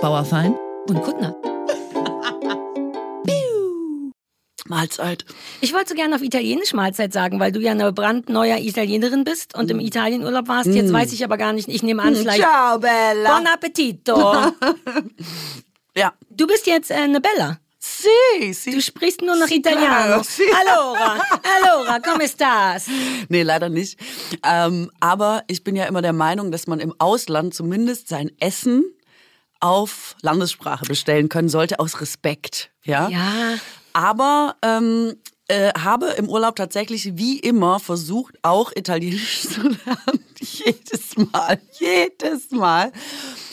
Bauerfein und Kuttner. Mahlzeit. Ich wollte so gerne auf Italienisch Mahlzeit sagen, weil du ja eine brandneue Italienerin bist und im Mm. Italienurlaub warst. Jetzt weiß ich aber gar nicht. Ich nehme an, vielleicht. Ciao, Bella. Buon appetito. Ja. Du bist jetzt äh, eine Bella. Si, si. Du sprichst nur noch Sì, Italiano. sì. Allora, allora, come stas? Nee, leider nicht. Ähm, aber ich bin ja immer der Meinung, dass man im Ausland zumindest sein Essen auf Landessprache bestellen können sollte, aus Respekt. Ja. Ja. Aber ähm, äh, habe im Urlaub tatsächlich wie immer versucht, auch Italienisch zu lernen. jedes Mal, jedes Mal.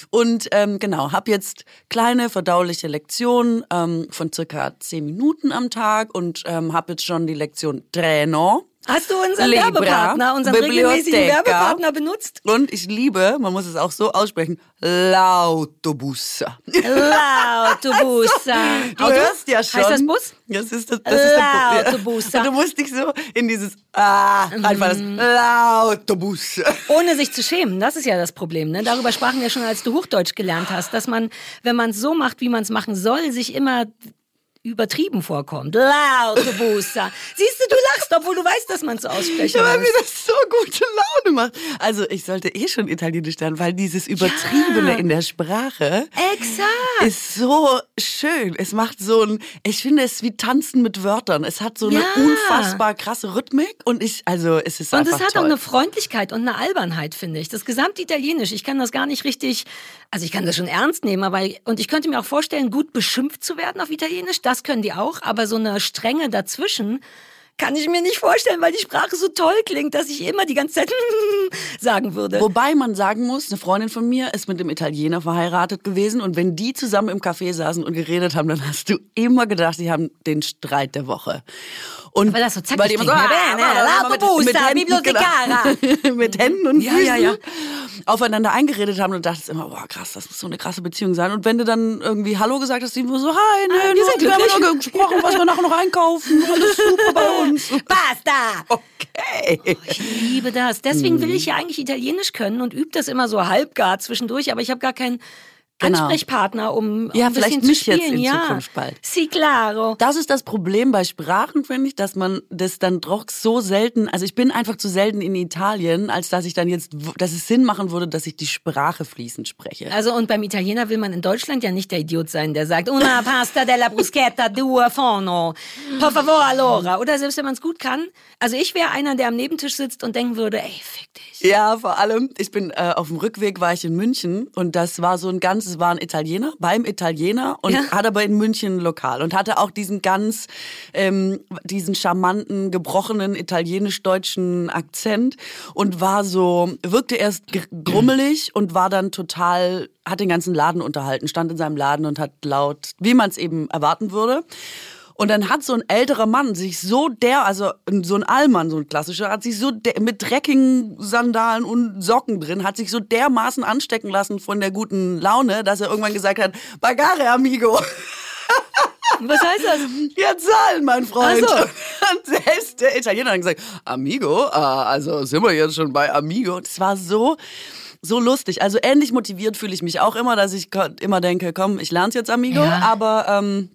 Und ähm, genau, habe jetzt kleine verdauliche Lektionen ähm, von circa zehn Minuten am Tag und ähm, habe jetzt schon die Lektion Treno. Hast du unseren Libra, Werbepartner, unseren regelmäßigen Werbepartner benutzt? Und ich liebe, man muss es auch so aussprechen, L'autobus. L'autobusa. Du hörst ja schon. Heißt das Bus? Das ist das, das ist der du musst dich so in dieses Ah reinfallen. Das L'autobus. Ohne sich zu schämen, das ist ja das Problem. Ne? Darüber sprachen wir schon, als du Hochdeutsch gelernt hast, dass man, wenn man es so macht, wie man es machen soll, sich immer übertrieben vorkommt. Lautebusa. Siehst du, du lachst, obwohl du weißt, dass man es so aussprechen Weil mir muss. das so gute Laune macht. Also ich sollte eh schon Italienisch lernen, weil dieses Übertriebene Ja. in der Sprache Exakt. ist so schön. Es macht so ein, ich finde es wie Tanzen mit Wörtern. Es hat so eine Ja. unfassbar krasse Rhythmik und ich, also es ist Und einfach es hat toll. auch eine Freundlichkeit und eine Albernheit, finde ich. Das gesamte Italienisch, ich kann das gar nicht richtig, also ich kann das schon ernst nehmen, aber und ich könnte mir auch vorstellen, gut beschimpft zu werden auf Italienisch, das können die auch, aber so eine Strenge dazwischen kann ich mir nicht vorstellen, weil die Sprache so toll klingt, dass ich immer die ganze Zeit sagen würde. Wobei man sagen muss, eine Freundin von mir ist mit einem Italiener verheiratet gewesen und wenn die zusammen im Café saßen und geredet haben, dann hast du immer gedacht, die haben den Streit der Woche. Und Weil das so zackig weil die immer so, ah, Bene, ah, l'autobusa, mit Händen, genau, mit Händen und Ja, Füßen ja, ja. Aufeinander eingeredet haben und dachtest immer, boah krass, das muss so eine krasse Beziehung sein. Und wenn du dann irgendwie Hallo gesagt hast, die immer so, hi, ne, Ah, wir nur, sind wir haben nur gesprochen, was wir nachher noch einkaufen, alles super bei uns. Basta! Okay. Ich liebe das. Deswegen will ich ja eigentlich Italienisch können und übe das immer so halbgar zwischendurch, aber ich habe gar keinen Genau. Ansprechpartner, um, Ja, ein vielleicht mich zu jetzt spielen. in ja. Zukunft bald. Si, claro. Das ist das Problem bei Sprachen, finde ich, dass man das dann doch so selten, also ich bin einfach zu selten in Italien, als dass ich dann jetzt, dass es Sinn machen würde, dass ich die Sprache fließend spreche. Also und beim Italiener will man in Deutschland ja nicht der Idiot sein, der sagt una pasta della bruschetta due forno, por favore allora. Oder selbst wenn man es gut kann. Also ich wäre einer, der am Nebentisch sitzt und denken würde, ey, fick dich. Ja, vor allem, ich bin äh, auf dem Rückweg war ich in München und das war so ein ganz, es war ein Italiener beim Italiener und Ja. hat aber in München ein Lokal und hatte auch diesen ganz, ähm, diesen charmanten, gebrochenen italienisch-deutschen Akzent und war so, wirkte erst gr- grummelig und war dann total, hat den ganzen Laden unterhalten, stand in seinem Laden und hat laut, wie man es eben erwarten würde. Und dann hat so ein älterer Mann sich so der, also so ein Allmann, so ein klassischer, hat sich so der, mit dreckigen Sandalen und Socken drin, hat sich so dermaßen anstecken lassen von der guten Laune, dass er irgendwann gesagt hat, Bagare, amigo. Was heißt das? Ja, zahlen, mein Freund. Ach so. Und selbst der Italiener hat gesagt, Amigo, ah, also sind wir jetzt schon bei Amigo. Das war so, so lustig. Also ähnlich motiviert fühle ich mich auch immer, dass ich immer denke, komm, ich lerne jetzt Amigo. Ja. Aber ähm,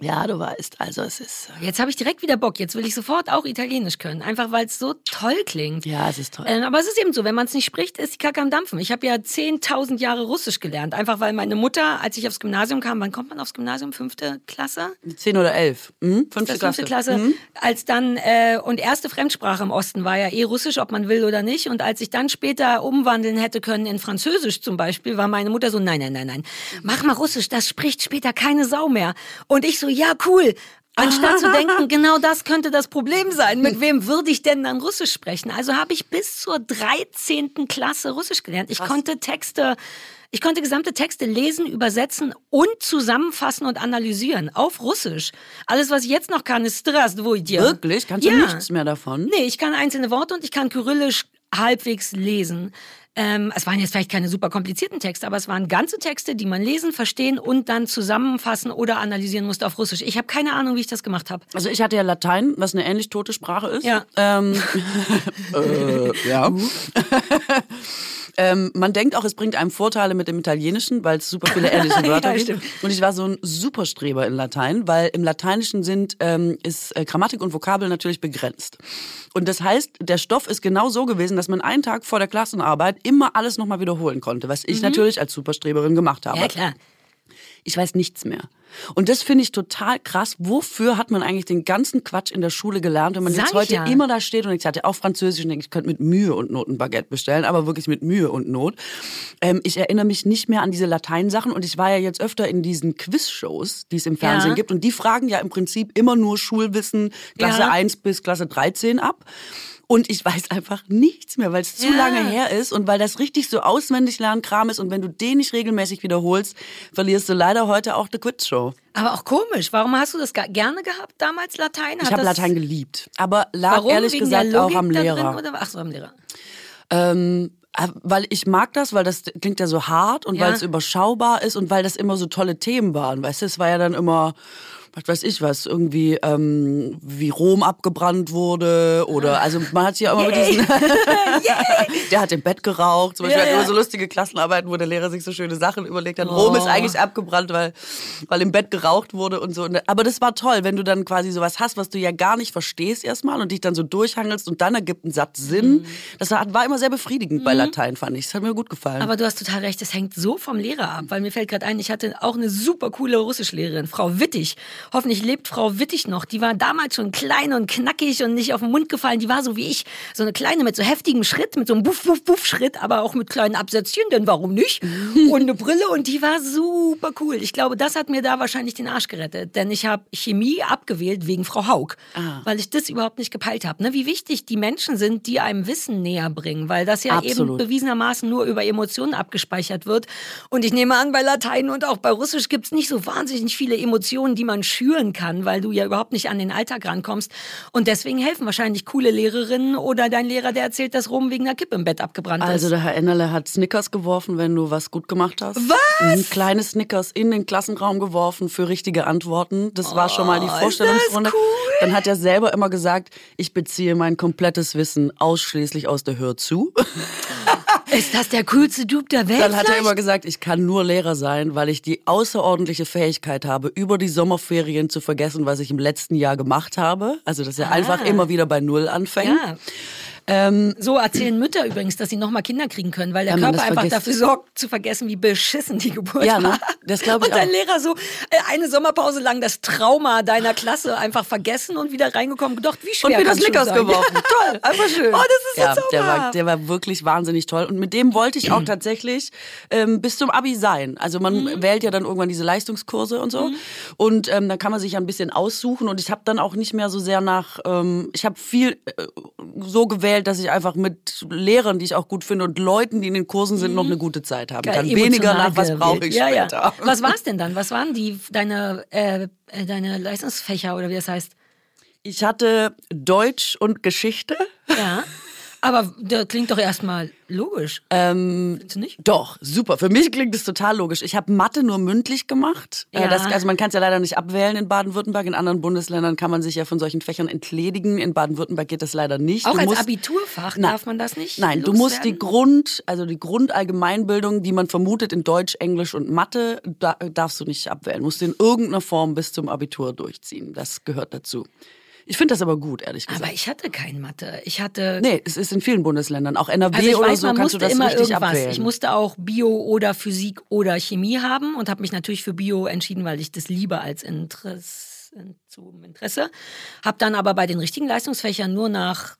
ja, du weißt, also es ist, Jetzt habe ich direkt wieder Bock. Jetzt will ich sofort auch Italienisch können. Einfach weil es so toll klingt. ja, es ist toll. Ähm, aber es ist eben so, wenn man es nicht spricht, ist die Kacke am Dampfen. Ich habe ja 10.000 Jahre Russisch gelernt. Einfach weil meine Mutter, als ich aufs Gymnasium kam, wann kommt man aufs Gymnasium? Fünfte Klasse? Zehn oder elf. Mhm. Fünfte Das fünfte Klasse. Klasse. Als dann, äh, und erste Fremdsprache im Osten war ja eh Russisch, ob man will oder nicht. Und als ich dann später umwandeln hätte können in Französisch zum Beispiel, war meine Mutter so, nein, nein, nein, nein, mach mal Russisch, das spricht später keine Sau mehr. Und ich so, ja, cool. Anstatt zu denken, genau das könnte das Problem sein. Mit wem würde ich denn dann Russisch sprechen? Also habe ich bis zur 13. Klasse Russisch gelernt. Ich konnte Texte, ich konnte gesamte Texte lesen, übersetzen und zusammenfassen und analysieren auf Russisch. Alles, was ich jetzt noch kann, ist Strasdvojtje. Wirklich? Kannst du Ja. nichts mehr davon? Nee, ich kann einzelne Worte und ich kann Kyrillisch halbwegs lesen. Ähm, es waren jetzt vielleicht keine super komplizierten Texte, aber es waren ganze Texte, die man lesen, verstehen und dann zusammenfassen oder analysieren musste auf Russisch. Ich habe keine Ahnung, wie ich das gemacht habe. Also ich hatte ja Latein, was eine ähnlich tote Sprache ist. Ja. Ähm, äh, ja. Ähm, man denkt auch, es bringt einem Vorteile mit dem Italienischen, weil es super viele ähnliche Wörter Ja, gibt. Und ich war so ein Superstreber in Latein, weil im Lateinischen sind, ähm, ist äh, Grammatik und Vokabel natürlich begrenzt. Und das heißt, der Stoff ist genau so gewesen, dass man einen Tag vor der Klassenarbeit immer alles nochmal wiederholen konnte, was ich natürlich als Superstreberin gemacht habe. Mhm. Ja, klar. Ich weiß nichts mehr. Und das finde ich total krass. Wofür hat man eigentlich den ganzen Quatsch in der Schule gelernt, wenn man Sag jetzt heute ja. immer da steht und ich hatte auch Französisch und denke, ich könnte mit Mühe und Not ein Baguette bestellen, aber wirklich mit Mühe und Not. Ähm, ich erinnere mich nicht mehr an diese Lateinsachen und ich war ja jetzt öfter in diesen Quizshows, die es im Fernsehen Ja. gibt und die fragen ja im Prinzip immer nur Schulwissen Klasse Ja. 1 bis Klasse 13 ab. Und ich weiß einfach nichts mehr, weil es zu Ja. lange her ist und weil das richtig so auswendig lernen Kram ist. Und wenn du den nicht regelmäßig wiederholst, verlierst du leider heute auch die Quiz-Show. Aber auch komisch. Warum hast du das gerne gehabt damals, Latein? Ich Hat habe das- Latein geliebt. Aber lag Warum? ehrlich Wegen gesagt auch am Lehrer. Drin, oder? Ach so, am Lehrer. Ähm, äh, weil ich mag das, weil das klingt ja so hart und Ja. weil es überschaubar ist und weil das immer so tolle Themen waren. Weißt du, es war ja dann immer, was weiß ich was, irgendwie ähm, wie Rom abgebrannt wurde oder also man hat sich ja immer mit diesen, der hat im Bett geraucht. Zum Beispiel Ja, ja. immer so lustige Klassenarbeiten, wo der Lehrer sich so schöne Sachen überlegt hat. Rom ist Oh. eigentlich abgebrannt, weil, weil im Bett geraucht wurde und so. Aber das war toll, wenn du dann quasi sowas hast, was du ja gar nicht verstehst erstmal und dich dann so durchhangelst und dann ergibt ein Satz Sinn. Das war, war immer sehr befriedigend bei Latein, fand ich. Das hat mir gut gefallen. Aber du hast total recht, das hängt so vom Lehrer ab, weil mir fällt gerade ein, ich hatte auch eine super coole Russischlehrerin, Frau Wittig. Hoffentlich lebt Frau Wittig noch. Die war damals schon klein und knackig und nicht auf den Mund gefallen. Die war so wie ich, so eine kleine mit so heftigem Schritt, mit so einem Buff, Buff, Buff Schritt, aber auch mit kleinen Absätzchen, denn warum nicht? Und eine Brille und die war super cool. Ich glaube, das hat mir da wahrscheinlich den Arsch gerettet, denn ich habe Chemie abgewählt wegen Frau Haug, weil ich das überhaupt nicht gepeilt habe. Ne? Wie wichtig die Menschen sind, die einem Wissen näher bringen, weil das ja eben Absolut. bewiesenermaßen nur über Emotionen abgespeichert wird. Und ich nehme an, bei Latein und auch bei Russisch gibt es nicht so wahnsinnig viele Emotionen, die man schüren kann, weil du ja überhaupt nicht an den Alltag rankommst. Und deswegen helfen wahrscheinlich coole Lehrerinnen oder dein Lehrer, der erzählt, dass Rom wegen einer Kippe im Bett abgebrannt Also ist. der Herr Ennerle hat Snickers geworfen, wenn du was gut gemacht hast. Was? Ein kleines Snickers in den Klassenraum geworfen für richtige Antworten. Das war schon mal die Oh, Vorstellungsrunde. cool? Dann hat er selber immer gesagt, ich beziehe mein komplettes Wissen ausschließlich aus der Hör zu. Ist das der coolste Dude der Welt? Dann hat er immer gesagt, ich kann nur Lehrer sein, weil ich die außerordentliche Fähigkeit habe, über die Sommerferien zu vergessen, was ich im letzten Jahr gemacht habe. Also, dass er einfach immer wieder bei Null anfängt. Ah. Ja. Ähm, So erzählen Mütter übrigens, dass sie nochmal Kinder kriegen können, weil der Ja, Körper das einfach vergisst. dafür sorgt, zu vergessen, wie beschissen die Geburt Ja, ne? war. Das glaub ich Und dein auch. Lehrer so äh, eine Sommerpause lang das Trauma deiner Klasse einfach vergessen und wieder reingekommen, gedacht, wie schwer und schon Snickers sein? geworfen. Toll, einfach schön. Oh, das ist so ja, der war, der war wirklich wahnsinnig toll. Und mit dem wollte ich auch tatsächlich ähm, bis zum Abi sein. Also man Mhm. wählt ja dann irgendwann diese Leistungskurse und so. Und ähm, da kann man sich ja ein bisschen aussuchen. Und ich habe dann auch nicht mehr so sehr nach, ähm, ich habe viel äh, so gewählt, dass ich einfach mit Lehrern, die ich auch gut finde und Leuten, die in den Kursen sind, noch eine gute Zeit haben Mhm. Geil, kann. Weniger nach, was brauche ich ja, später. Ja. Was war's denn dann? Was waren die deine äh, deine Leistungsfächer oder wie das heißt? Ich hatte Deutsch und Geschichte. Ja. Aber das klingt doch erstmal logisch. Ähm, nicht? Doch, super. Für mich klingt es total logisch. Ich habe Mathe nur mündlich gemacht. Äh, Ja. Das, also man kann es ja leider nicht abwählen in Baden-Württemberg. In anderen Bundesländern kann man sich ja von solchen Fächern entledigen. In Baden-Württemberg geht das leider nicht. Auch Du als musst- Abiturfach Nein. darf man das nicht? Nein, du musst die? Grund, also die Grundallgemeinbildung, die man vermutet in Deutsch, Englisch und Mathe, da, darfst du nicht abwählen. Musst du in irgendeiner Form bis zum Abitur durchziehen. Das gehört dazu. Ich finde das aber gut, ehrlich gesagt. Aber ich hatte kein Mathe. Ich hatte nee, es ist in vielen Bundesländern. Auch NRW Also ich oder weiß, so man kannst du musste das immer richtig irgendwas. abwählen. Ich musste auch Bio oder Physik oder Chemie haben und habe mich natürlich für Bio entschieden, weil ich das liebe als Interesse, zum Interesse. Habe dann aber bei den richtigen Leistungsfächern nur nach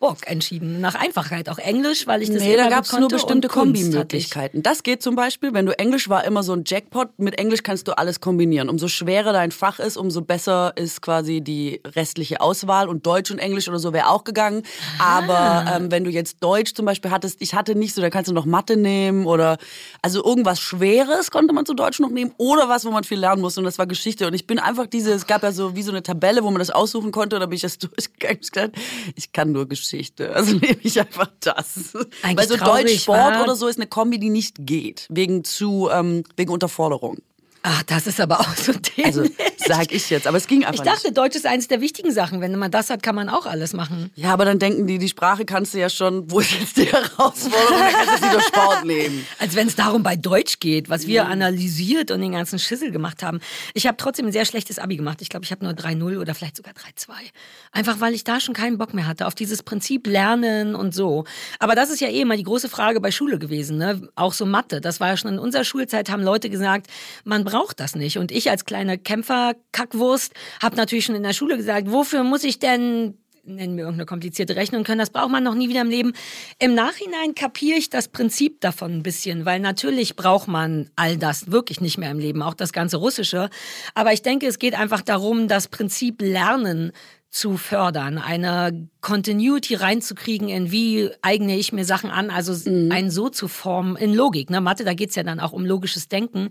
Bock entschieden, nach Einfachheit. Auch Englisch, weil ich das Nee, da gab es nur bestimmte. Kombimöglichkeiten. Das geht zum Beispiel, wenn du Englisch war, immer so ein Jackpot. Mit Englisch kannst du alles kombinieren. Umso schwerer dein Fach ist, umso besser ist quasi die restliche Auswahl. Und Deutsch und Englisch oder so wäre auch gegangen. Aber ähm, wenn du jetzt Deutsch zum Beispiel hattest, ich hatte nicht so, da kannst du noch Mathe nehmen oder also irgendwas Schweres konnte man zu Deutsch noch nehmen oder was, wo man viel lernen musste. Und das war Geschichte. Und ich bin einfach diese, es gab ja so wie so eine Tabelle, wo man das aussuchen konnte. Und da bin ich das durchgegangen. Ich kann nur Geschichte. Also nehme ich einfach das. Eigentlich Weil so traurig, Deutsch Sport oder so ist eine Kombi, die nicht geht. Wegen zu, ähm, wegen Unterforderung. Ach, das ist aber auch so dämlich. Also sag ich jetzt. Aber es ging einfach Ich dachte, nicht. Deutsch ist eines der wichtigen Sachen. Wenn man das hat, kann man auch alles machen. Ja, aber dann denken die, die Sprache kannst du ja schon, wo ist jetzt die Herausforderung? Dann kannst du sie durch Sport nehmen. Als wenn es darum bei Deutsch geht, was wir analysiert und den ganzen Schissel gemacht haben. Ich habe trotzdem ein sehr schlechtes Abi gemacht. Ich glaube, ich habe nur 3-0 oder vielleicht sogar 3-2. Einfach weil ich da schon keinen Bock mehr hatte auf dieses Prinzip Lernen und so. Aber das ist ja eh immer die große Frage bei Schule gewesen. Ne? Auch so Mathe. Das war ja schon in unserer Schulzeit, haben Leute gesagt, man braucht das nicht. Und ich als kleine Kämpfer-Kackwurst habe natürlich schon in der Schule gesagt, wofür muss ich denn nennen wir irgendeine komplizierte Rechnung können, das braucht man noch nie wieder im Leben. Im Nachhinein kapiere ich das Prinzip davon ein bisschen, weil natürlich braucht man all das wirklich nicht mehr im Leben, auch das ganze Russische. Aber ich denke, es geht einfach darum, das Prinzip Lernen zu fördern, eine Continuity reinzukriegen in wie eigne ich mir Sachen an, also einen so zu formen in Logik. Ne? Mathe, da geht's ja dann auch um logisches Denken.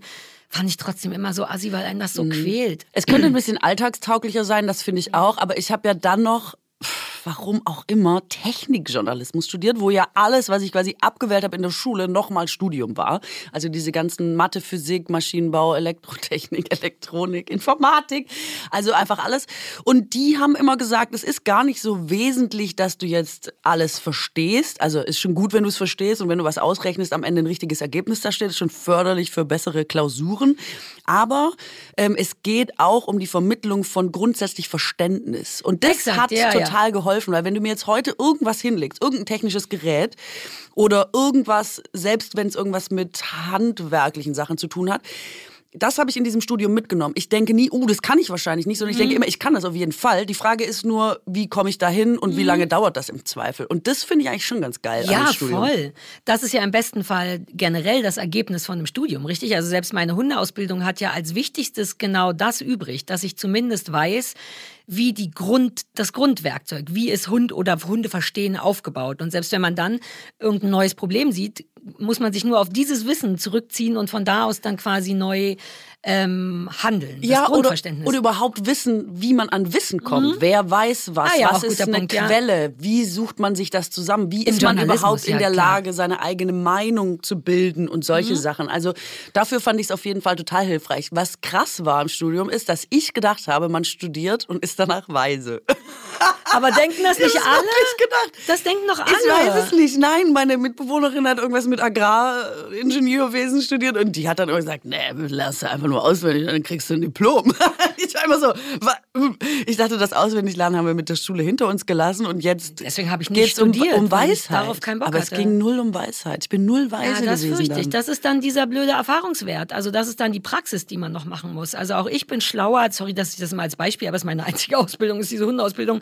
Fand ich trotzdem immer so assi, weil einen das so quält. Es könnte ein bisschen alltagstauglicher sein, das finde ich auch. Aber ich habe ja dann noch, pff, warum auch immer, Technikjournalismus studiert, wo ja alles, was ich quasi abgewählt habe in der Schule, nochmal Studium war. Also diese ganzen Mathe, Physik, Maschinenbau, Elektrotechnik, Elektronik, Informatik, also einfach alles. Und die haben immer gesagt, es ist gar nicht so wesentlich, dass du jetzt alles verstehst. Also ist schon gut, wenn du es verstehst und wenn du was ausrechnest, am Ende ein richtiges Ergebnis da steht, ist schon förderlich für bessere Klausuren. Aber ähm, es geht auch um die Vermittlung von grundsätzlich Verständnis. Und das Exakt, hat ja, ja. total geholfen, weil wenn du mir jetzt heute irgendwas hinlegst, irgendein technisches Gerät oder irgendwas, selbst wenn es irgendwas mit handwerklichen Sachen zu tun hat, das habe ich in diesem Studium mitgenommen. Ich denke nie, uh, das kann ich wahrscheinlich nicht, sondern ich Mhm. denke immer, ich kann das auf jeden Fall. Die Frage ist nur, wie komme ich da hin und wie lange dauert das im Zweifel? Und das finde ich eigentlich schon ganz geil Mhm. Ja, voll. Das ist ja im besten Fall generell das Ergebnis von einem Studium, richtig? Also selbst meine Hundeausbildung hat ja als wichtigstes genau das übrig, dass ich zumindest weiß, wie die Grund, das Grundwerkzeug, wie ist Hund oder Hunde verstehen aufgebaut. Und selbst wenn man dann irgendein neues Problem sieht, muss man sich nur auf dieses Wissen zurückziehen und von da aus dann quasi neu ähm, handeln. Das Ja, oder, Grundverständnis. oder überhaupt wissen, wie man an Wissen kommt. Wer weiß was? Ah ja, was ist eine Punkt, ja. Quelle? Wie sucht man sich das zusammen? Wie Im ist man überhaupt in ja, der. Lage, seine eigene Meinung zu bilden und solche Mhm. Sachen? Also dafür fand ich es auf jeden Fall total hilfreich. Was krass war im Studium ist, dass ich gedacht habe, man studiert und ist danach weise. Aber denken das Ich nicht hab's alle? wirklich gedacht. Das denken doch alle. Ich weiß es nicht. Nein, meine Mitbewohnerin hat irgendwas mit Agraringenieurwesen studiert und die hat dann immer gesagt, nee, lernst du einfach nur auswendig, dann kriegst du ein Diplom. ich war immer so, ich dachte, das Auswendiglernen haben wir mit der Schule hinter uns gelassen und jetzt Deswegen habe ich nicht um, um ich Weisheit. darauf keinen Bock Aber es hatte. ging null um Weisheit. Ich bin null weise Ja, das gewesen fürchte ich. Das ist dann dieser blöde Erfahrungswert. Also das ist dann die Praxis, die man noch machen muss. Also auch ich bin schlauer. Sorry, dass ich das mal als Beispiel, aber es ist meine einzige Ausbildung, ist diese Hundeausbildung.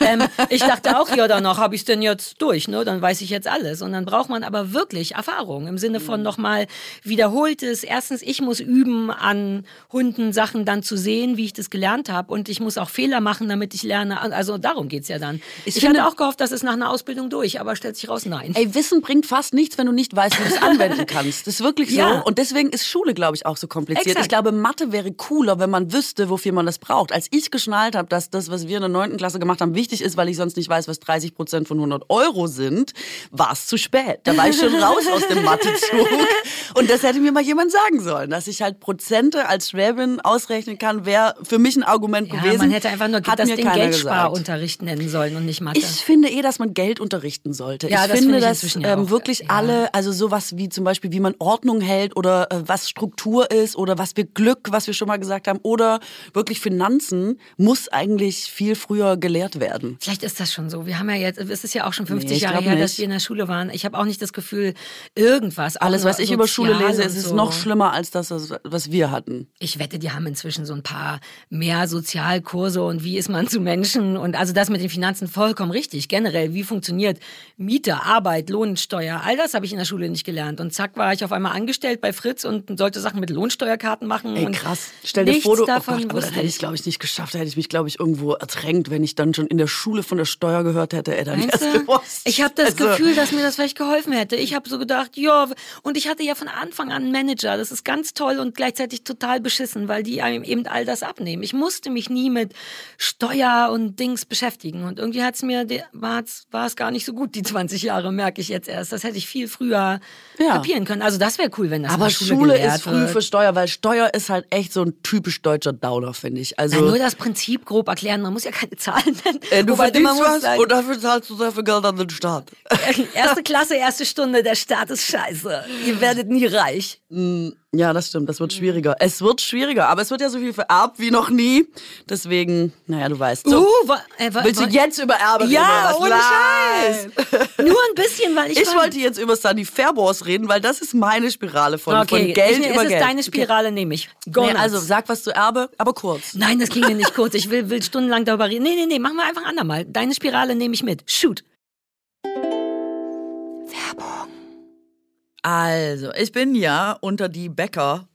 Ähm, ich dachte auch, ja, danach habe ich es denn jetzt durch. Ne? Dann weiß ich jetzt alles. Und dann braucht man aber wirklich Erfahrung im Sinne Mhm. von nochmal wiederholtes. Erstens, ich muss üben, an Hunden Sachen dann zu sehen, wie ich das gelernt habe. Und ich muss auch Fehler machen, damit ich lerne. Also darum geht's ja dann. Ich, finde- hatte auch gehofft, das ist nach einer Ausbildung durch, aber stellt sich raus, nein. Ey, Wissen bringt fast nichts, wenn du nicht weißt, wie du es anwenden kannst. Das ist wirklich so. Ja. Und deswegen ist Schule, glaube ich, auch so kompliziert. Exakt. Ich glaube, Mathe wäre cooler, wenn man wüsste, wofür man das braucht. Als ich geschnallt habe, dass das, was wir in der neunten Klasse gemacht haben, wichtig ist, weil ich sonst nicht weiß, was 30 Prozent von 100 Euro sind, war es zu spät. Da war ich schon raus aus dem Mathezug. Und das hätte mir mal jemand sagen sollen, dass ich halt Prozente als Schwäbin ausrechnen kann, wäre für mich ein Argument Ja, gewesen. man hätte einfach nur Hat das keiner Geldsparunterricht nennen sollen und nicht Mathe. ich finde eh, dass man Geld unterrichten sollte. Ja, ich das finde, finde ich dass ähm, wirklich Ja. alle, also sowas wie zum Beispiel, wie man Ordnung hält oder äh, was Struktur ist oder was wir Glück, was wir schon mal gesagt haben, oder wirklich Finanzen, muss eigentlich viel früher gelehrt werden. Vielleicht ist das schon so. Wir haben ja jetzt, es ist ja auch schon 50 Nee, Jahre her, nicht. dass wir in der Schule waren. Ich habe auch nicht das Gefühl, irgendwas. Alles, was ich über Schule lese, ist, so. noch schlimmer als das, was wir hatten. Ich wette, die haben inzwischen so ein paar mehr Sozialkurse und wie ist man zu Menschen und also das mit den Finanzen vollkommen richtig. Generell, wie funktioniert Miete, Arbeit, Lohnsteuer, all das habe ich in der Schule nicht gelernt. Und zack war ich auf einmal angestellt bei Fritz und sollte Sachen mit Lohnsteuerkarten machen. Ey, krass. Stell dir vor, du, oh davon Gott, aber das hätte ich, glaube ich, nicht geschafft. Da hätte ich mich, glaube ich, irgendwo ertränkt, wenn ich dann dann schon in der Schule von der Steuer gehört hätte, er dann erst gewusst. Ich habe das Also, Gefühl, dass mir das vielleicht geholfen hätte. Ich habe so gedacht, ja, und ich hatte ja von Anfang an einen Manager. Das ist ganz toll und gleichzeitig total beschissen, weil die einem eben all das abnehmen. Ich musste mich nie mit Steuer und Dings beschäftigen. Und irgendwie hat's mir, war es gar nicht so gut, die 20 Jahre, merke ich jetzt erst. Das hätte ich viel früher Ja. kapieren können. Also das wäre cool, wenn das Aber Schule, Schule ist früh wird. für Steuer, weil Steuer ist halt echt so ein typisch deutscher Downer, finde ich. Also Nein, nur das Prinzip grob erklären. Man muss ja keine Zahlen. Äh, du Wobei, verdienst was sagen, und dafür zahlst du sehr viel Geld an den Staat. Erste Klasse, erste Stunde, der Staat ist scheiße. Ihr werdet nie reich. Ja, das stimmt, das wird schwieriger. Es wird schwieriger, aber es wird ja so viel vererbt wie noch nie. Deswegen, naja, du weißt. So. Uh, wa, äh, wa, Willst du jetzt über Erbe reden? Ja, ohne. Scheiß. Nur ein bisschen, weil ich Ich fand- wollte jetzt über Sunny Fairboss reden, weil das ist meine Spirale von, Okay, von Geld ich, über es ist Geld. deine Spirale, nehme ich. Nee, also sag was zu Erbe, aber kurz. Nein, das ging mir nicht kurz. Ich will, will stundenlang darüber reden. Nee, nee, nee, machen wir einfach andermal. Deine Spirale nehme ich mit. Shoot. Also, ich bin ja unter die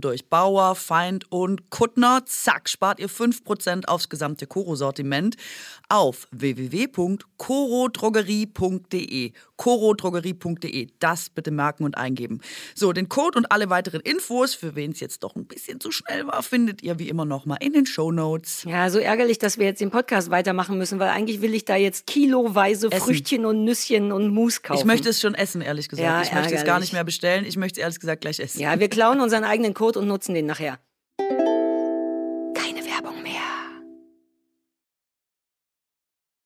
durch. Bauer, Feind und Kuttner. Zack, spart ihr 5% aufs gesamte Koro-Sortiment auf www.korodrogerie.de. korodrogerie.de. Das bitte merken und eingeben. So, den Code und alle weiteren Infos, für wen es jetzt doch ein bisschen zu schnell war, findet ihr wie immer nochmal in den Shownotes. Ja, so ärgerlich, dass wir jetzt den Podcast weitermachen müssen, weil eigentlich will ich da jetzt kiloweise Essen. Früchtchen und Nüsschen und Mousse kaufen. Ich möchte es schon essen, ehrlich gesagt. Ja, ich möchte es gar ärgerlich. nicht mehr bestellen. Ich möchte es ehrlich gesagt gleich essen. Ja, wir klauen unseren eigenen Code und nutzen den nachher.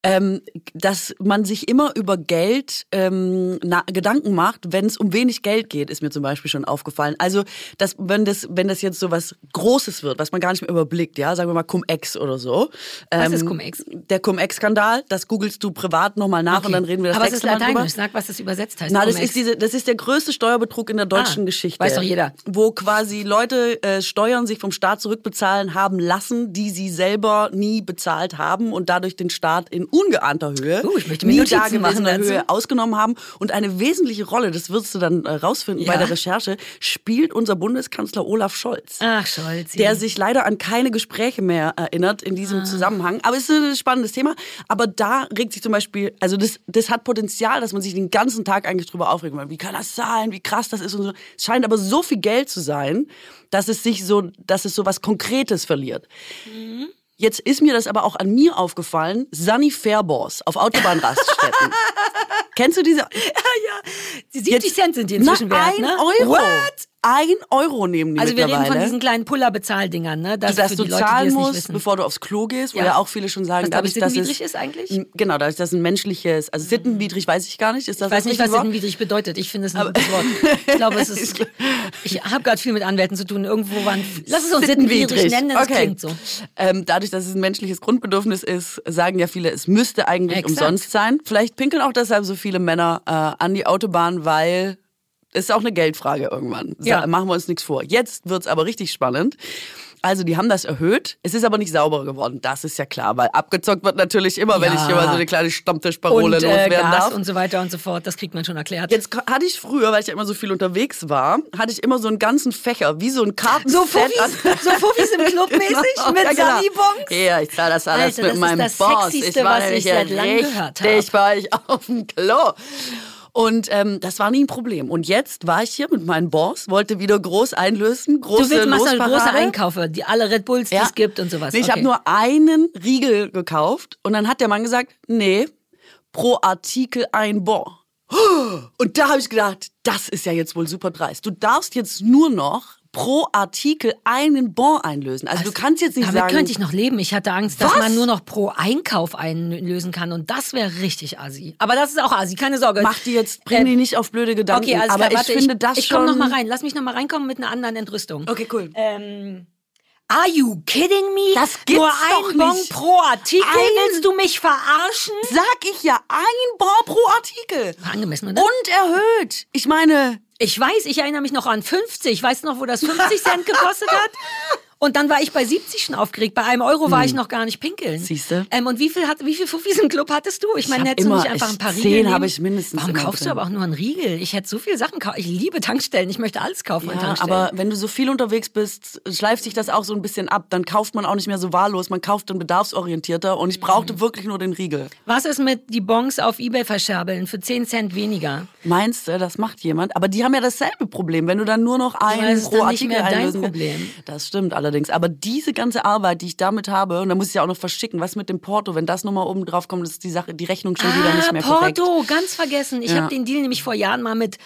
Ähm, dass man sich immer über Geld ähm, na, Gedanken macht, wenn es um wenig Geld geht, ist mir zum Beispiel schon aufgefallen. Also, dass, wenn, das, wenn das jetzt so was Großes wird, was man gar nicht mehr überblickt, ja, sagen wir mal Cum-Ex oder so. Was Ähm, ist Cum-Ex? Der Cum-Ex-Skandal, das googelst du privat nochmal nach und dann reden wir das Aber es ist lateinisch. Sag, was das übersetzt heißt. Na, das ist, diese, das ist der größte Steuerbetrug in der deutschen Ah, Geschichte. weiß doch jeder. Wo quasi Leute äh, Steuern sich vom Staat zurückbezahlen haben lassen, die sie selber nie bezahlt haben und dadurch den Staat in ungeahnter Höhe, Uh, ich möchte mir nie dagewesener. Höhe ausgenommen haben. Und eine wesentliche Rolle, das wirst du dann äh, rausfinden Ja. bei der Recherche, spielt unser Bundeskanzler Olaf Scholz. Ach, Scholz. Der sich leider an keine Gespräche mehr erinnert in Ah. diesem Zusammenhang. Aber es ist ein spannendes Thema. Aber da regt sich zum Beispiel, also das, das hat Potenzial, dass man sich den ganzen Tag eigentlich drüber aufregt. Wie kann das sein? Wie krass das ist und so. Es scheint aber so viel Geld zu sein, dass es sich so, dass es so was Konkretes verliert. Jetzt ist mir das aber auch an mir aufgefallen. Sunny Fairbors auf Autobahnraststätten. Kennst du diese? Ja, ja. Die 70 Cent sind die inzwischen Na, wert, ein ne? Euro. What? Ein Euro nehmen die Also wir reden von diesen kleinen Puller-Bezahldingern, ne? Das dass du Leute, zahlen musst, bevor du aufs Klo gehst, wo Ja. auch viele schon sagen, Was, dadurch, dass sittenwidrig es, ist eigentlich? Genau, dadurch, dass es ein menschliches, also sittenwidrig weiß ich gar nicht. Ist das Ich weiß das nicht, was Wort? sittenwidrig bedeutet. Ich finde es ein gutes Wort. Ich glaube, es ist. Ich habe gerade viel mit Anwälten zu tun. Irgendwo waren. Lass es uns sittenwidrig nennen, das okay. klingt so. Ähm, dadurch, dass es ein menschliches Grundbedürfnis ist, sagen ja viele, es müsste eigentlich Exakt. umsonst sein. Vielleicht pinkeln auch deshalb so viele Männer äh, an die Autobahn, weil ist auch eine Geldfrage irgendwann. Ja. Machen wir uns nichts vor. Jetzt wird's aber richtig spannend. Also die haben das erhöht. Es ist aber nicht sauberer geworden. Das ist ja klar, weil abgezockt wird natürlich immer, wenn Ja. ich hier mal so eine kleine Stammtischparole Und äh, loswerden Gas darf. und so weiter und so fort. Das kriegt man schon erklärt. Jetzt hatte ich früher, weil ich ja immer so viel unterwegs war, hatte ich immer so einen ganzen Fächer, wie so ein Kartenset. So Fuffis, so Fuffis im Club mäßig mit Ja, genau. Sunnybons. Ja, ich zahle das alles Alter, mit das ist meinem das Boss. Ich war was ich seit langem gehört hab. bei euch auf dem Klo. Und ähm, das war nie ein Problem. Und jetzt war ich hier mit meinem Boss, wollte wieder groß einlösen, große Du willst machst eine große. Einkaufe, die alle Red Bulls, die Ja. es gibt und sowas. Nee, ich okay. habe nur einen Riegel gekauft und dann hat der Mann gesagt, nee, pro Artikel ein Bon. Und da habe ich gedacht, das ist ja jetzt wohl super dreist. Du darfst jetzt nur noch pro Artikel einen Bon einlösen. Also, du kannst jetzt nicht Damit sagen, könnte ich noch leben. Ich hatte Angst, dass Was? man nur noch pro Einkauf einlösen kann und das wäre richtig assi. Aber das ist auch assi, keine Sorge. mach die jetzt, bring Ähm, die nicht auf blöde Gedanken. Okay, alles aber klar, ich warte, finde ich, das ich schon. komme noch mal rein. Lass mich noch mal reinkommen mit einer anderen Entrüstung. Okay, cool. Ähm, are you kidding me? Das gibt's Nur ein Bon pro Artikel? Ein- Willst du mich verarschen? Sag ich ja, ein Bon pro Artikel. War angemessen, oder? Und erhöht. Ich meine, Ich weiß, ich erinnere mich noch an 50. Weißt du noch, wo das 50 Cent gekostet hat? Und dann war ich bei 70 schon aufgeregt. Bei einem Euro war ich noch gar nicht pinkeln. Hm. Siehste? Ähm, und wie viel, hat, wie viel Fuffis im Club hattest du? Ich meine, hab hättest du immer- nicht einfach ich- ein paar zehn Riegel nehmen? habe ich mindestens Warum kaufst du drin. aber auch nur einen Riegel? Ich hätte so viele Sachen kaufen. Ich liebe Tankstellen. Ich möchte alles kaufen an Ja, Tankstellen. aber wenn du so viel unterwegs bist, schleift sich das auch so ein bisschen ab. Dann kauft man auch nicht mehr so wahllos, man kauft dann bedarfsorientierter. Und ich brauchte Mhm. wirklich nur den Riegel. Was ist mit die Bons auf Ebay verscherbeln für 10 Cent weniger? Meinst du, das macht jemand? Aber die haben ja dasselbe Problem, wenn du dann nur noch ist pro Artikel einlösen. Das stimmt allerdings. Aber diese ganze Arbeit, die ich damit habe, und da muss ich ja auch noch verschicken, was mit dem Porto, wenn das nochmal oben drauf kommt, ist die Sache, die Rechnung schon wieder nicht mehr korrekt. Ah, Porto, ganz vergessen. Ich Ja. habe den Deal nämlich vor Jahren mal mit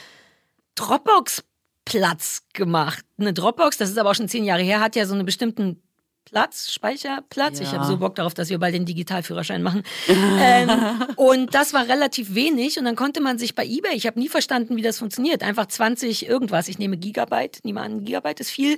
Dropbox Platz gemacht. Eine Dropbox, das ist aber auch schon zehn Jahre her, hat ja so einen bestimmten Platz, Speicherplatz. Ich Ja. habe so Bock darauf, dass wir bald den Digitalführerschein machen. ähm, und das war relativ wenig und dann konnte man sich bei eBay, ich habe nie verstanden, wie das funktioniert, einfach 20 irgendwas, ich nehme Gigabyte, nehme an, Gigabyte ist viel,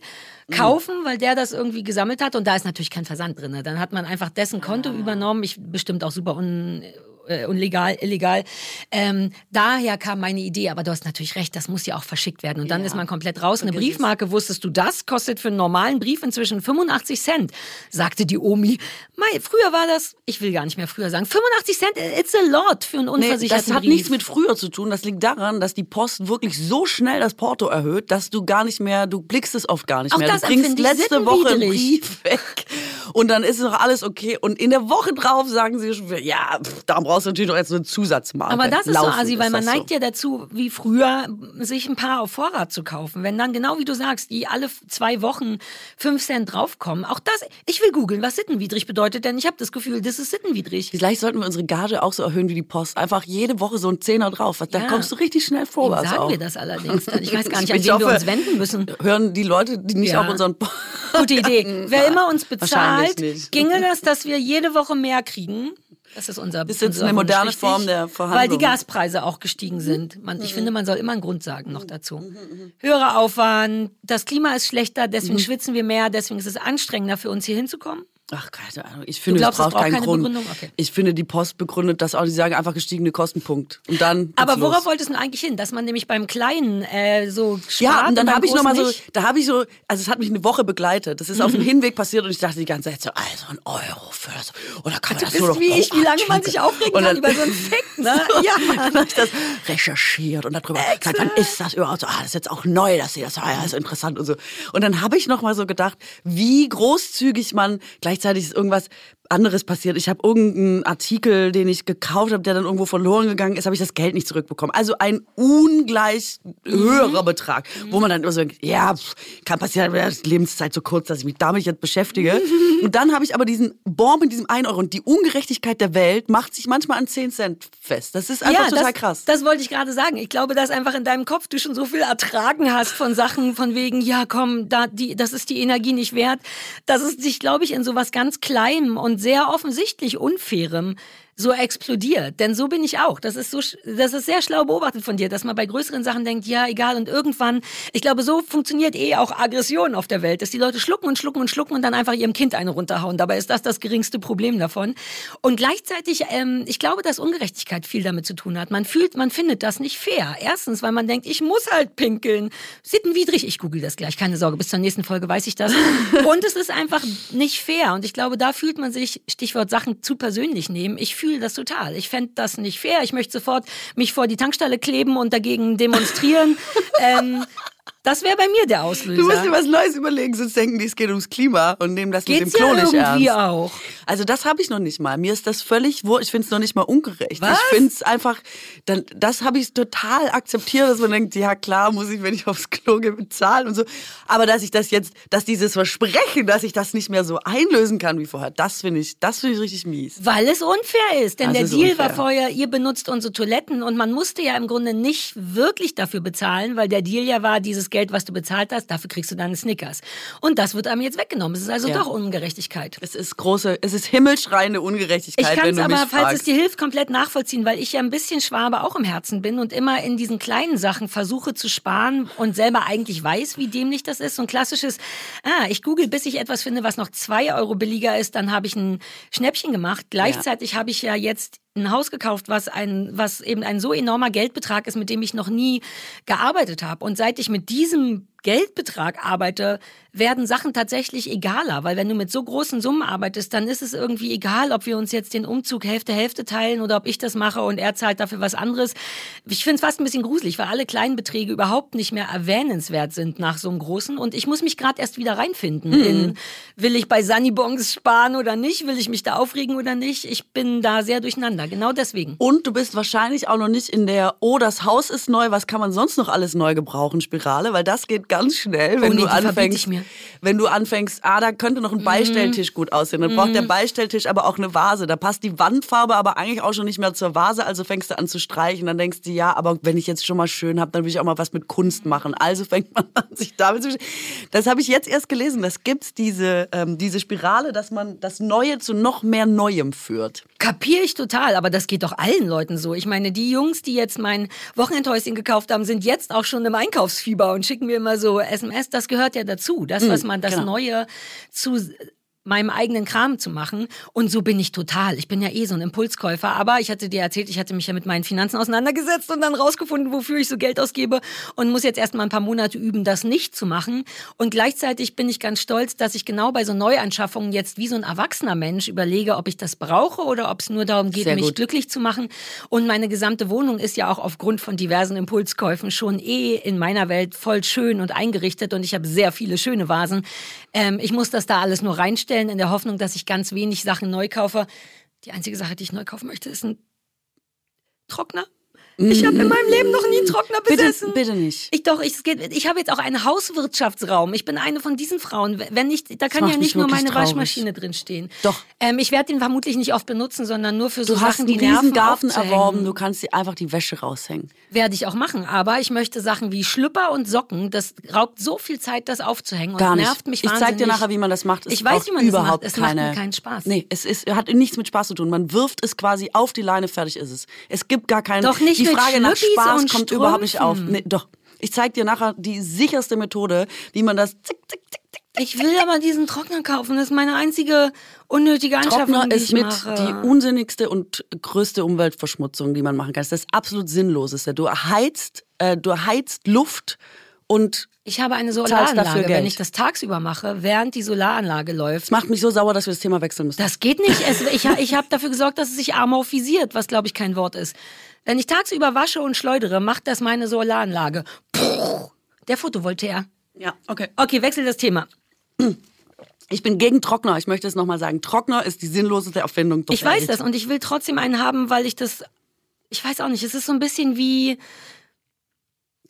kaufen, weil der das irgendwie gesammelt hat und da ist natürlich kein Versand drin. Dann hat man einfach dessen Konto übernommen, ich bestimmt auch super un äh, unlegal, illegal. Ähm, daher kam meine Idee, aber du hast natürlich recht, das muss ja auch verschickt werden. Und dann Ja. ist man komplett raus. Eine. Briefmarke, wusstest du das? Kostet für einen normalen Brief inzwischen 85 Cent, sagte die Omi. Mei, früher war das, ich will gar nicht mehr früher sagen, 85 Cent, it's a lot für einen Nee, unversicherten das hat Brief. nichts mit früher zu tun. Das liegt daran, dass die Post wirklich so schnell das Porto erhöht, dass du gar nicht mehr, du blickst es oft gar nicht Auch mehr. das du bringst letzte Woche einen. Brief weg und dann ist noch alles okay. Und in der Woche drauf sagen sie schon, ja, pff, da brauchst du natürlich noch jetzt so eine Zusatzmarke. Aber das ist Laufend so assi, weil man neigt so. ja dazu, wie früher, sich ein paar auf Vorrat zu kaufen. Wenn dann genau wie du sagst, die alle zwei Wochen fünf Cent draufkommen. Auch das, ich will googeln, was sittenwidrig bedeutet, denn ich habe das Gefühl, das ist sittenwidrig. Vielleicht sollten wir unsere Gage auch so erhöhen wie die Post. Einfach jede Woche so ein Zehner drauf. Da Ja. kommst du richtig schnell Wem vorwärts sagen auch. wir das allerdings dann? Ich weiß gar nicht, an Ich wen wir hoffe, uns wenden müssen. Hören die Leute, die nicht Ja. auf unseren Po- Gute Idee. Wer immer uns bezahlt, ginge das, dass wir jede Woche mehr kriegen. Das ist unser Das ist jetzt eine moderne Wunsch, Form richtig? der Verhandlung. Weil die Gaspreise auch gestiegen sind. Man, ich finde, man soll immer einen Grund sagen noch dazu. Mhm, Höherer Aufwand, das Klima ist schlechter, deswegen schwitzen wir mehr, deswegen ist es anstrengender für uns hier hinzukommen. Ach, keine Ahnung. Ich finde, glaubst, es es braucht braucht keinen keine Grund. Begründung? Okay. Ich finde, die Post begründet das auch. Die sagen einfach gestiegene Kostenpunkt. Und dann. Aber worauf los. wolltest du denn eigentlich hin? Dass man nämlich beim Kleinen äh, so spart Ja, und dann habe ich noch mal so, da habe ich so, also es hat mich eine Woche begleitet. Das ist auf dem Mhm. Hinweg passiert und ich dachte die ganze Zeit so, also ein Euro für das. Oder kann man Du das bist nur noch wie ich, wie lange man sich aufregen Und kann dann- über so einen Fick, ne? Ja, Dann habe ich das recherchiert und darüber gesagt, wann ist das überhaupt so? Ah, das ist jetzt auch neu, dass sie das, ah, ja, ist interessant und so. Und dann habe ich noch mal so gedacht, wie großzügig man, gleichzeitig ist irgendwas anderes passiert. Ich habe irgendeinen Artikel, den ich gekauft habe, der dann irgendwo verloren gegangen ist, habe ich das Geld nicht zurückbekommen. Also ein ungleich höherer mhm. Betrag, wo man dann immer so denkt, ja, pff, kann passieren, die Lebenszeit so kurz, dass ich mich damit jetzt beschäftige. und dann habe ich aber diesen Bomb in diesem 1 Euro und die Ungerechtigkeit der Welt macht sich manchmal an 10 Cent fest. Das ist einfach ja, total das, krass. Das wollte ich gerade sagen. Ich glaube, dass einfach in deinem Kopf du schon so viel ertragen hast von Sachen von wegen, ja komm, da, die, das ist die Energie nicht wert, dass es sich, glaube ich, in so was ganz Kleinem und sehr offensichtlich Unfairem so explodiert. Denn so bin ich auch. Das ist so, das ist sehr schlau beobachtet von dir, dass man bei größeren Sachen denkt, ja, egal. Und irgendwann, ich glaube, so funktioniert eh auch Aggression auf der Welt, dass die Leute schlucken und schlucken und schlucken und dann einfach ihrem Kind eine runterhauen. Dabei ist das das geringste Problem davon. Und gleichzeitig, ähm, ich glaube, dass Ungerechtigkeit viel damit zu tun hat. Man fühlt, man findet das nicht fair. Erstens, weil man denkt, ich muss halt pinkeln. Sittenwidrig. Ich google das gleich. Keine Sorge. Bis zur nächsten Folge weiß ich das. und es ist einfach nicht fair. Und ich glaube, da fühlt man sich, Stichwort Sachen zu persönlich nehmen. Ich fühle das total. Ich fände das nicht fair. Ich möchte sofort mich vor die Tankstelle kleben und dagegen demonstrieren. ähm, das wäre bei mir der Auslöser. Du musst dir was Neues überlegen, sonst denken die, es geht ums Klima und nehmen das Geht's mit dem Klo ja nicht irgendwie ernst. auch. Also das habe ich noch nicht mal. Mir ist das völlig wurscht. Ich finde es noch nicht mal ungerecht. Was? Ich finde es einfach, dann, das habe ich total akzeptiert, dass man denkt, ja klar, muss ich, wenn ich aufs Klo gehe, bezahlen und so. Aber dass ich das jetzt, dass dieses Versprechen, dass ich das nicht mehr so einlösen kann wie vorher, das finde ich, das finde ich richtig mies. Weil es unfair ist. Denn Das der Deal unfair. war vorher, ihr benutzt unsere Toiletten und man musste ja im Grunde nicht wirklich dafür bezahlen, weil der Deal ja war, dieses Geld, was du bezahlt hast, dafür kriegst du deine Snickers. Und das wird einem jetzt weggenommen. Es ist also Ja. doch Ungerechtigkeit. Es ist große, es ist himmelschreiende Ungerechtigkeit, Ich kann es aber, falls fragst. es dir hilft, komplett nachvollziehen, weil ich ja ein bisschen Schwabe auch im Herzen bin und immer in diesen kleinen Sachen versuche zu sparen und selber eigentlich weiß, wie dämlich das ist. So ein klassisches, ah, ich google, bis ich etwas finde, was noch zwei Euro billiger ist, dann habe ich ein Schnäppchen gemacht. Gleichzeitig habe ich ja jetzt ein Haus gekauft, was ein, was eben ein so enormer Geldbetrag ist, mit dem ich noch nie gearbeitet habe. Und seit ich mit diesem Geldbetrag arbeite, werden Sachen tatsächlich egaler, weil wenn du mit so großen Summen arbeitest, dann ist es irgendwie egal, ob wir uns jetzt den Umzug Hälfte Hälfte teilen oder ob ich das mache und er zahlt dafür was anderes. Ich finde es fast ein bisschen gruselig, weil alle kleinen Beträge überhaupt nicht mehr erwähnenswert sind nach so einem großen und ich muss mich gerade erst wieder reinfinden. In, will ich bei Sunnybongs sparen oder nicht? Will ich mich da aufregen oder nicht? Ich bin da sehr durcheinander, genau deswegen. Und du bist wahrscheinlich auch noch nicht in der, oh, das Haus ist neu, was kann man sonst noch alles neu gebrauchen, Spirale, weil das geht ganz schnell, wenn Oh nee, du anfängst. Wenn du anfängst, ah, da könnte noch ein Beistelltisch gut aussehen. Dann braucht der Beistelltisch aber auch eine Vase. Da passt die Wandfarbe aber eigentlich auch schon nicht mehr zur Vase, also fängst du an zu streichen. Dann denkst du, ja, aber wenn ich jetzt schon mal schön habe, dann will ich auch mal was mit Kunst machen. Also fängt man an, sich damit zu beschäftigen. Das habe ich jetzt erst gelesen. Das gibt's diese, ähm, diese Spirale, dass man das Neue zu noch mehr Neuem führt. Kapiere ich total, aber das geht doch allen Leuten so. Ich meine, die Jungs, die jetzt mein Wochenendhäuschen gekauft haben, sind jetzt auch schon im Einkaufsfieber und schicken mir immer so SMS. Das gehört ja dazu. Das, was man, das genau. Neue zu meinem eigenen Kram zu machen. Und so bin ich total. Ich bin ja eh so ein Impulskäufer. Aber ich hatte dir erzählt, ich hatte mich ja mit meinen Finanzen auseinandergesetzt und dann rausgefunden, wofür ich so Geld ausgebe und muss jetzt erst mal ein paar Monate üben, das nicht zu machen. Und gleichzeitig bin ich ganz stolz, dass ich genau bei so Neuanschaffungen jetzt wie so ein erwachsener Mensch überlege, ob ich das brauche oder ob es nur darum geht, Sehr mich gut. glücklich zu machen. Und meine gesamte Wohnung ist ja auch aufgrund von diversen Impulskäufen schon eh in meiner Welt voll schön und eingerichtet und ich habe sehr viele schöne Vasen. Ähm, ich muss das da alles nur reinstellen in der Hoffnung, dass ich ganz wenig Sachen neu kaufe. Die einzige Sache, die ich neu kaufen möchte, ist ein Trockner. Ich habe in meinem Leben noch nie einen Trockner besessen. Mm. Bitte, bitte nicht. Ich doch, ich, ich habe jetzt auch einen Hauswirtschaftsraum. Ich bin eine von diesen Frauen. Wenn nicht, da kann macht ja nicht nur meine traurig. Waschmaschine drin stehen. Doch. Ähm, ich werde den vermutlich nicht oft benutzen, sondern nur für so Du Sachen, die Nerven Garten erworben, du kannst dir einfach die Wäsche raushängen. Werde ich auch machen. Aber ich möchte Sachen wie Schlüpper und Socken. Das raubt so viel Zeit, das aufzuhängen. Und Gar nicht. nervt mich ich wahnsinnig. zeig dir nachher, wie man das macht. Es Ich weiß, wie man das macht. überhaupt Es macht keine, mir keinen Spaß. Nee, es ist, hat nichts mit Spaß zu tun. Man wirft es quasi auf die Leine, fertig ist es. Es gibt gar keinen. Doch nicht die Frage nach Spaß kommt überhaupt nicht auf. Nee, doch. Ich zeig dir nachher die sicherste Methode, wie man das zick, zick, zick, zick, Ich will aber diesen Trockner kaufen. Das ist meine einzige unnötige Anschaffung, Trockner die ist ich mit mache. die unsinnigste und größte Umweltverschmutzung, die man machen kann. Das ist das absolut Sinnloseste. Du heizt, äh, du heizt Luft und ich habe eine Solaranlage. dafür. Wenn ich das tagsüber mache, während die Solaranlage läuft, es macht mich so sauer, dass wir das Thema wechseln müssen. Das geht nicht. Es, ich ich habe dafür gesorgt, dass es sich amorphisiert, was glaube ich kein Wort ist. Wenn ich tagsüber wasche und schleudere, macht das meine Solaranlage. Puh, der Photovoltaik. ja, okay. Okay, wechsel das Thema. Ich bin gegen Trockner. Ich möchte es nochmal sagen. Trockner ist die sinnloseste Erfindung. Ich weiß das und ich will trotzdem einen haben, weil ich das. Ich weiß auch nicht. Es ist so ein bisschen wie.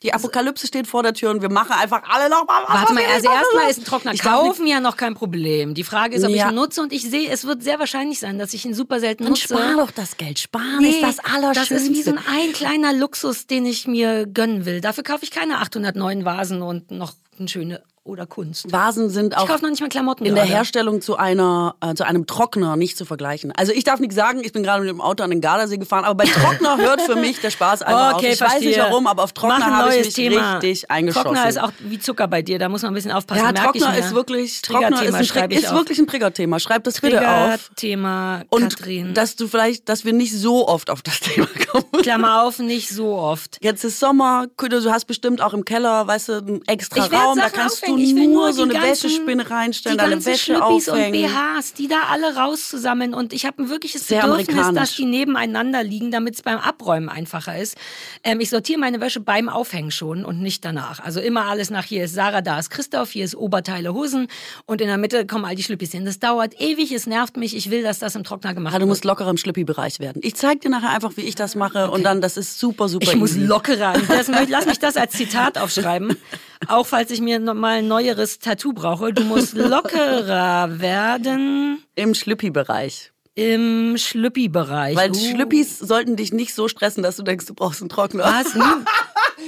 Die Apokalypse steht vor der Tür und wir machen einfach alle nochmal was. Warte mal, also erstmal ist ein Trockner Ich kaufen ja noch kein Problem. Die Frage ist, ob ich Ja. ihn nutze und ich sehe, es wird sehr wahrscheinlich sein, dass ich ihn super selten Dann nutze. spar doch das Geld. Sparen Nee, ist das Allerschönste. Das ist wie so ein, ein kleiner Luxus, den ich mir gönnen will. Dafür kaufe ich keine 809 Vasen und noch eine schöne oder Kunst. Vasen sind Ich auch kaufe noch nicht mal Klamotten. in der gerade. Herstellung zu einer äh, zu einem Trockner nicht zu vergleichen. Also ich darf nichts sagen, ich bin gerade mit dem Auto an den Gardasee gefahren, aber bei Trockner hört für mich der Spaß einfach auf. Okay, Ich weiß nicht verstehe. warum, aber auf Trockner habe ich mich Thema. richtig eingeschossen. Trockner ist auch wie Zucker bei dir, da muss man ein bisschen aufpassen. ja, merk ich Trockner ist wirklich Trockner ist, ein, ich ist auf. wirklich ein Triggerthema. Schreib das bitte auf. Triggerthema, Und Katrin. dass du vielleicht, dass wir nicht so oft auf das Thema kommen. Klammer auf, nicht so oft. Jetzt ist Sommer, du hast bestimmt auch im Keller, weißt du, einen extra Ich Raum, da kannst aufhängen. Du Ich will nur nur so eine ganzen- Wäschespinne reinstellen, deine Wäsche Schlüppis und aufhängen. BHs, die da alle rauszusammeln. Und ich habe ein wirkliches Sehr Bedürfnis, dass die nebeneinander liegen, damit es beim Abräumen einfacher ist. Ähm, ich sortiere meine Wäsche beim Aufhängen schon und nicht danach. Also immer alles nach hier ist Sarah, da ist Christoph, hier ist Oberteile, Hosen und in der Mitte kommen all die Schlüppis hin. Das dauert ewig, es nervt mich. Ich will, dass das im Trockner gemacht Ja, du wird. musst lockerer im Schlüppi-Bereich werden. Ich zeig dir nachher einfach, wie ich das mache und dann, das ist super, super Ich muss easy. lockerer. Das, lass mich das als Zitat aufschreiben. Auch falls ich mir noch mal ein neueres Tattoo brauche. Du musst lockerer werden Im Schlüppi-Bereich. im Schlüppi-Bereich. Weil Uh. Schlüppis sollten dich nicht so stressen, dass du denkst, du brauchst einen Trockner. Was? Nie,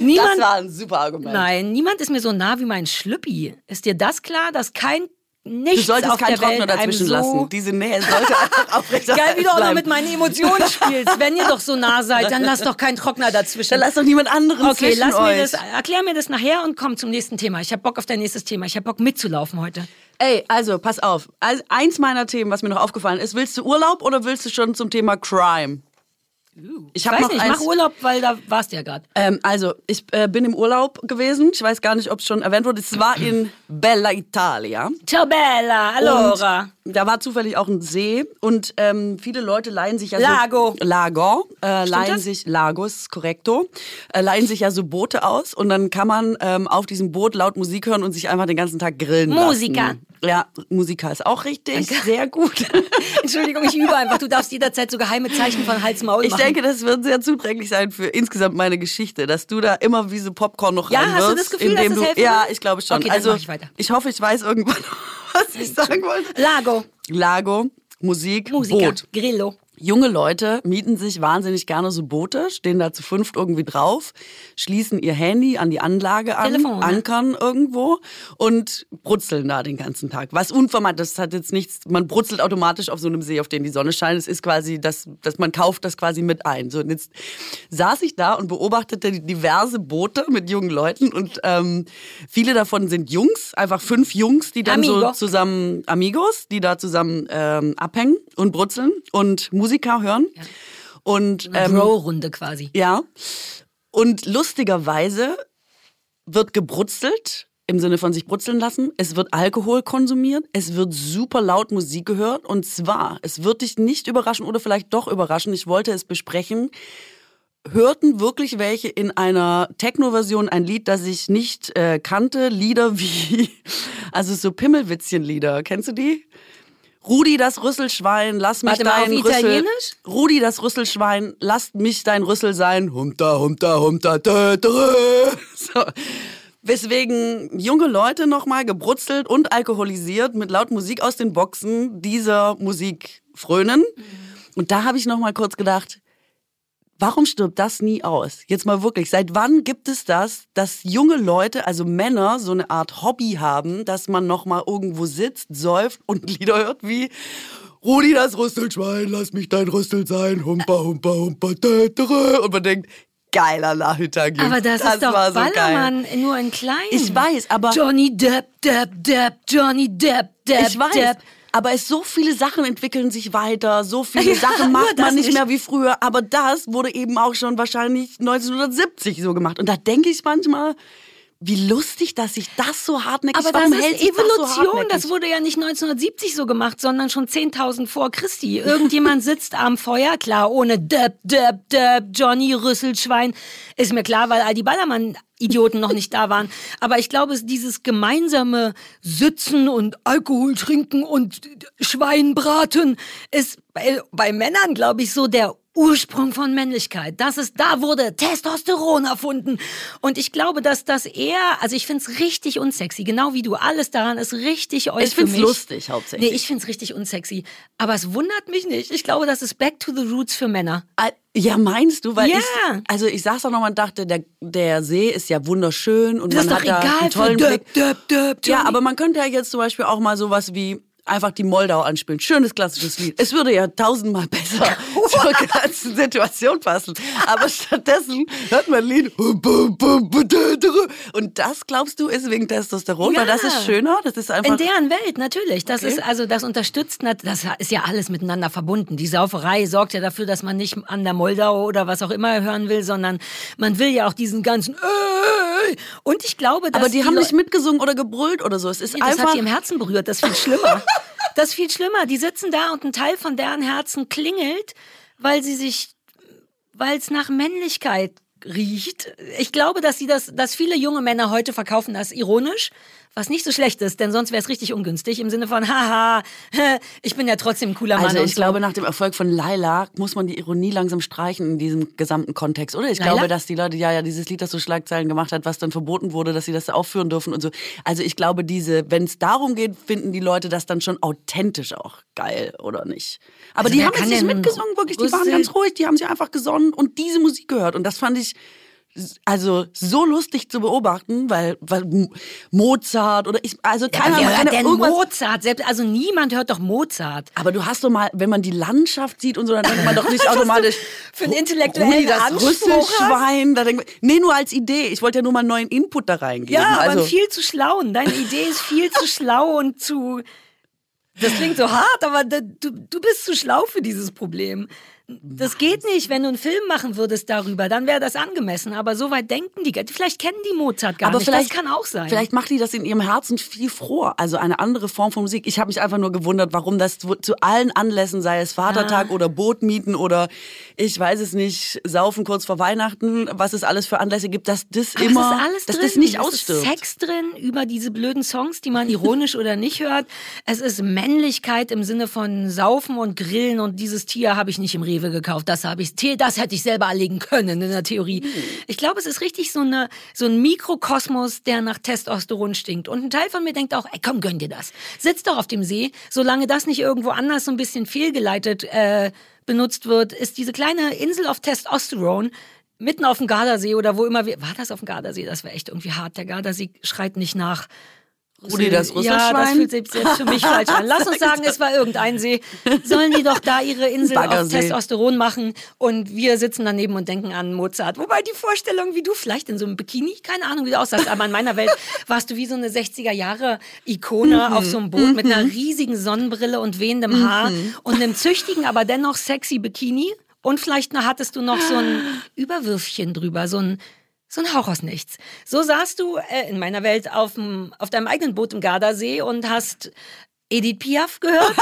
niemand, war ein super Argument. nein, niemand ist mir so nah wie mein Schlüppi. Ist dir das klar, dass kein nichts Du solltest auf keinen der Welt Trockner dazwischen einem so lassen. Diese Nähe sollte einfach aufrechterhalten Geil, wie du auch noch bleiben. mit meinen Emotionen spielst. Wenn ihr doch so nah seid, dann lasst doch keinen Trockner dazwischen. Dann lass doch niemand anderen Okay, zwischen lass mir euch. das, erklär mir das nachher und komm zum nächsten Thema. Ich habe Bock auf dein nächstes Thema. Ich habe Bock mitzulaufen heute. Ey, also, pass auf. Also, eins meiner Themen, was mir noch aufgefallen ist, willst du Urlaub oder willst du schon zum Thema Crime? Ich Ich hab weiß noch nicht, ich eins- mach Urlaub, weil da warst du ja gerade. Ähm, also, ich äh, bin im Urlaub gewesen. Ich weiß gar nicht, ob es schon erwähnt wurde. Es war in Bella Italia. Ciao Bella, allora. Und da war zufällig auch ein See und ähm, viele Leute leihen sich ja Lago. so Lago, äh, leihen das? sich Lagos, correcto, äh, leihen sich ja so Boote aus und dann kann man ähm, auf diesem Boot laut Musik hören und sich einfach den ganzen Tag grillen Musiker. lassen. Ja, Musiker ist auch richtig, sehr gut. Entschuldigung, ich übe einfach. Du darfst jederzeit so geheime Zeichen von Hals-Maul Ich machen. denke, das wird sehr zuträglich sein für insgesamt meine Geschichte, dass du da immer wie so Popcorn noch Ja, rein hast du wirst, das Gefühl, indem dass das du helfen ja, ich glaube schon. Okay, also ich weiter. ich hoffe, ich weiß irgendwann, was ich sagen wollte. Lago, Lago, Musik, Musiker, Boot. Grillo. Junge Leute mieten sich wahnsinnig gerne so Boote, stehen da zu fünft irgendwie drauf, schließen ihr Handy an die Anlage an, Telefon, ne? ankern irgendwo und brutzeln da den ganzen Tag. Was unvermeidlich, das hat jetzt nichts, man brutzelt automatisch auf so einem See, auf dem die Sonne scheint. Es ist quasi, das, man kauft das quasi mit ein. So, und jetzt saß ich da und beobachtete diverse Boote mit jungen Leuten und ähm, viele davon sind Jungs, einfach fünf Jungs, die dann so Amigo. zusammen, Amigos, die da zusammen ähm, abhängen und brutzeln und Musiker hören. Und Eine ähm, Bro-Runde quasi. ja. Und lustigerweise wird gebrutzelt, im Sinne von sich brutzeln lassen. Es wird Alkohol konsumiert. Es wird super laut Musik gehört. Und zwar, es wird dich nicht überraschen oder vielleicht doch überraschen. Ich wollte es besprechen. Hörten wirklich welche in einer Techno-Version ein Lied, das ich nicht äh, kannte? Lieder wie, also so Pimmelwitzchen-Lieder. Kennst du die? Rudi das Rüsselschwein, lass mich Warte mal, dein auf Rüssel. Italienisch? Rudi das Rüsselschwein, lasst mich dein Rüssel sein. Humta, humta, humta, dö, dö. So. Weswegen junge Leute nochmal gebrutzelt und alkoholisiert mit laut Musik aus den Boxen dieser Musik frönen. Und da habe ich nochmal kurz gedacht, Warum stirbt das nie aus? Jetzt mal wirklich, seit wann gibt es das, dass junge Leute, also Männer, so eine Art Hobby haben, dass man noch mal irgendwo sitzt, säuft und Lieder hört wie Rudi das Rüstelschwein, lass mich dein Rüstel sein, humpa, humpa, humpa, dö. und man denkt, geiler Nachmittag. Aber das, ist doch war so geil. Ballermann nur in klein. Ich weiß, aber Johnny Depp, Depp, Depp, Johnny Depp, Depp, ich weiß. Depp. Aber es so viele Sachen entwickeln sich weiter, so viele Sachen macht man nicht nicht. mehr wie früher. Aber das wurde eben auch schon wahrscheinlich 1970 so gemacht. Und da denke ich manchmal, wie lustig, dass sich das so hartnäckig Aber warum das ist sich das so Evolution. Das wurde ja nicht 1970 so gemacht, sondern schon 10.000 vor Christi. Irgendjemand sitzt am Feuer, klar, ohne Depp, Depp, Depp, Johnny Rüsselschwein. Ist mir klar, weil all die Ballermann Idioten noch nicht da waren. Aber ich glaube, dieses gemeinsame Sitzen und Alkohol trinken und Schwein braten ist bei, bei Männern, glaube ich, so der Ursprung von Männlichkeit. Das ist, da wurde Testosteron erfunden. Und ich glaube, dass das eher, also ich finde es richtig unsexy, genau wie du. Alles daran ist richtig euphemisch. Ich finde es lustig hauptsächlich. Nee, ich finde es richtig unsexy. Aber es wundert mich nicht. Ich glaube, das ist back to the roots für Männer. Ja, meinst du? Weil ja. ich, also ich saß da nochmal und dachte, der, der See ist ja wunderschön und das man hat da egal einen tollen Blick. Döp, döp, ja, aber man könnte ja jetzt zum Beispiel auch mal sowas wie einfach die Moldau anspielen. Schönes klassisches Lied. Es würde ja tausendmal besser zur ganzen Situation passen. Aber stattdessen hört man ein Lied. Und das, glaubst du, ist wegen Testosteron? Ja. Weil das ist schöner? Das ist einfach. In deren Welt, natürlich. Das okay. ist, also, das unterstützt, das ist ja alles miteinander verbunden. Die Sauferei sorgt ja dafür, dass man nicht an der Moldau oder was auch immer hören will, sondern man will ja auch diesen ganzen, und ich glaube, dass Aber die, die haben nicht mitgesungen oder gebrüllt oder so. Es ist nee, einfach. Das hat die im Herzen berührt. Das ist viel schlimmer. das ist viel schlimmer. Die sitzen da und ein Teil von deren Herzen klingelt, weil sie sich, weil es nach Männlichkeit riecht. Ich glaube, dass sie das, dass viele junge Männer heute verkaufen das ironisch, was nicht so schlecht ist, denn sonst wäre es richtig ungünstig im Sinne von, haha, ich bin ja trotzdem ein cooler Mann. Also ich so. glaube, nach dem Erfolg von Laila muss man die Ironie langsam streichen in diesem gesamten Kontext, oder? Ich Laila? glaube, dass die Leute, ja, ja, dieses Lied, das so Schlagzeilen gemacht hat, was dann verboten wurde, dass sie das aufführen dürfen und so. Also ich glaube, diese, wenn es darum geht, finden die Leute das dann schon authentisch auch geil, oder nicht? Aber also die haben jetzt nicht mitgesungen, wirklich, die waren ganz ruhig, die haben sich einfach gesonnen und diese Musik gehört und das fand ich also so lustig zu beobachten, weil, weil Mozart oder ich, also keiner ja, hört denn Mozart? Selbst, also niemand hört doch Mozart. Aber du hast doch mal, wenn man die Landschaft sieht und so, dann denkt man doch nicht automatisch für einen intellektuellen das Rüsselschwein. Da denkt man, nee, nur als Idee. Ich wollte ja nur mal einen neuen Input da reingeben. Ja, also. aber viel zu schlau. Deine Idee ist viel zu schlau und zu. Das klingt so hart, aber du, du bist zu schlau für dieses Problem. Das geht nicht, wenn du einen Film machen würdest darüber, dann wäre das angemessen. Aber so weit denken die, vielleicht kennen die Mozart gar aber nicht. Vielleicht, das kann auch sein. Vielleicht macht die das in ihrem Herzen viel froher. Also eine andere Form von Musik. Ich habe mich einfach nur gewundert, warum das zu, zu allen Anlässen, sei es Vatertag ah. oder Bootmieten oder ich weiß es nicht, Saufen kurz vor Weihnachten, was es alles für Anlässe gibt, dass das aber immer, ist alles dass drin. das nicht es ausstirbt. Es ist Sex drin über diese blöden Songs, die man ironisch oder nicht hört. Es ist Männlichkeit im Sinne von Saufen und Grillen und dieses Tier habe ich nicht im Rewe gekauft. Das habe ich das hätte ich selber erlegen können in der Theorie. Mhm. Ich glaube, es ist richtig so eine so ein Mikrokosmos, der nach Testosteron stinkt. Und ein Teil von mir denkt auch, ey, komm, gönn dir das. Sitz doch auf dem See, solange das nicht irgendwo anders so ein bisschen fehlgeleitet äh, benutzt wird, ist diese kleine Insel auf Testosteron mitten auf dem Gardasee oder wo immer wir war das auf dem Gardasee, das wäre echt irgendwie hart. Der Gardasee schreit nicht nach Rudi, das Rüsselschwein? Ja, das fühlt sich jetzt für mich falsch an. Lass uns sagen, es war irgendein See. Sollen die doch da ihre Insel auf Testosteron machen und wir sitzen daneben und denken an Mozart. Wobei die Vorstellung, wie du vielleicht in so einem Bikini, keine Ahnung, wie du aussahst, aber in meiner Welt warst du wie so eine 60er Jahre Ikone mhm. auf so einem Boot mhm. mit einer riesigen Sonnenbrille und wehendem Haar mhm. und einem züchtigen, aber dennoch sexy Bikini. Und vielleicht hattest du noch so ein Überwürfchen drüber, so ein so ein Hauch aus nichts. So saßt du äh, in meiner Welt auf, dem, auf deinem eigenen Boot im Gardasee und hast Edith Piaf gehört.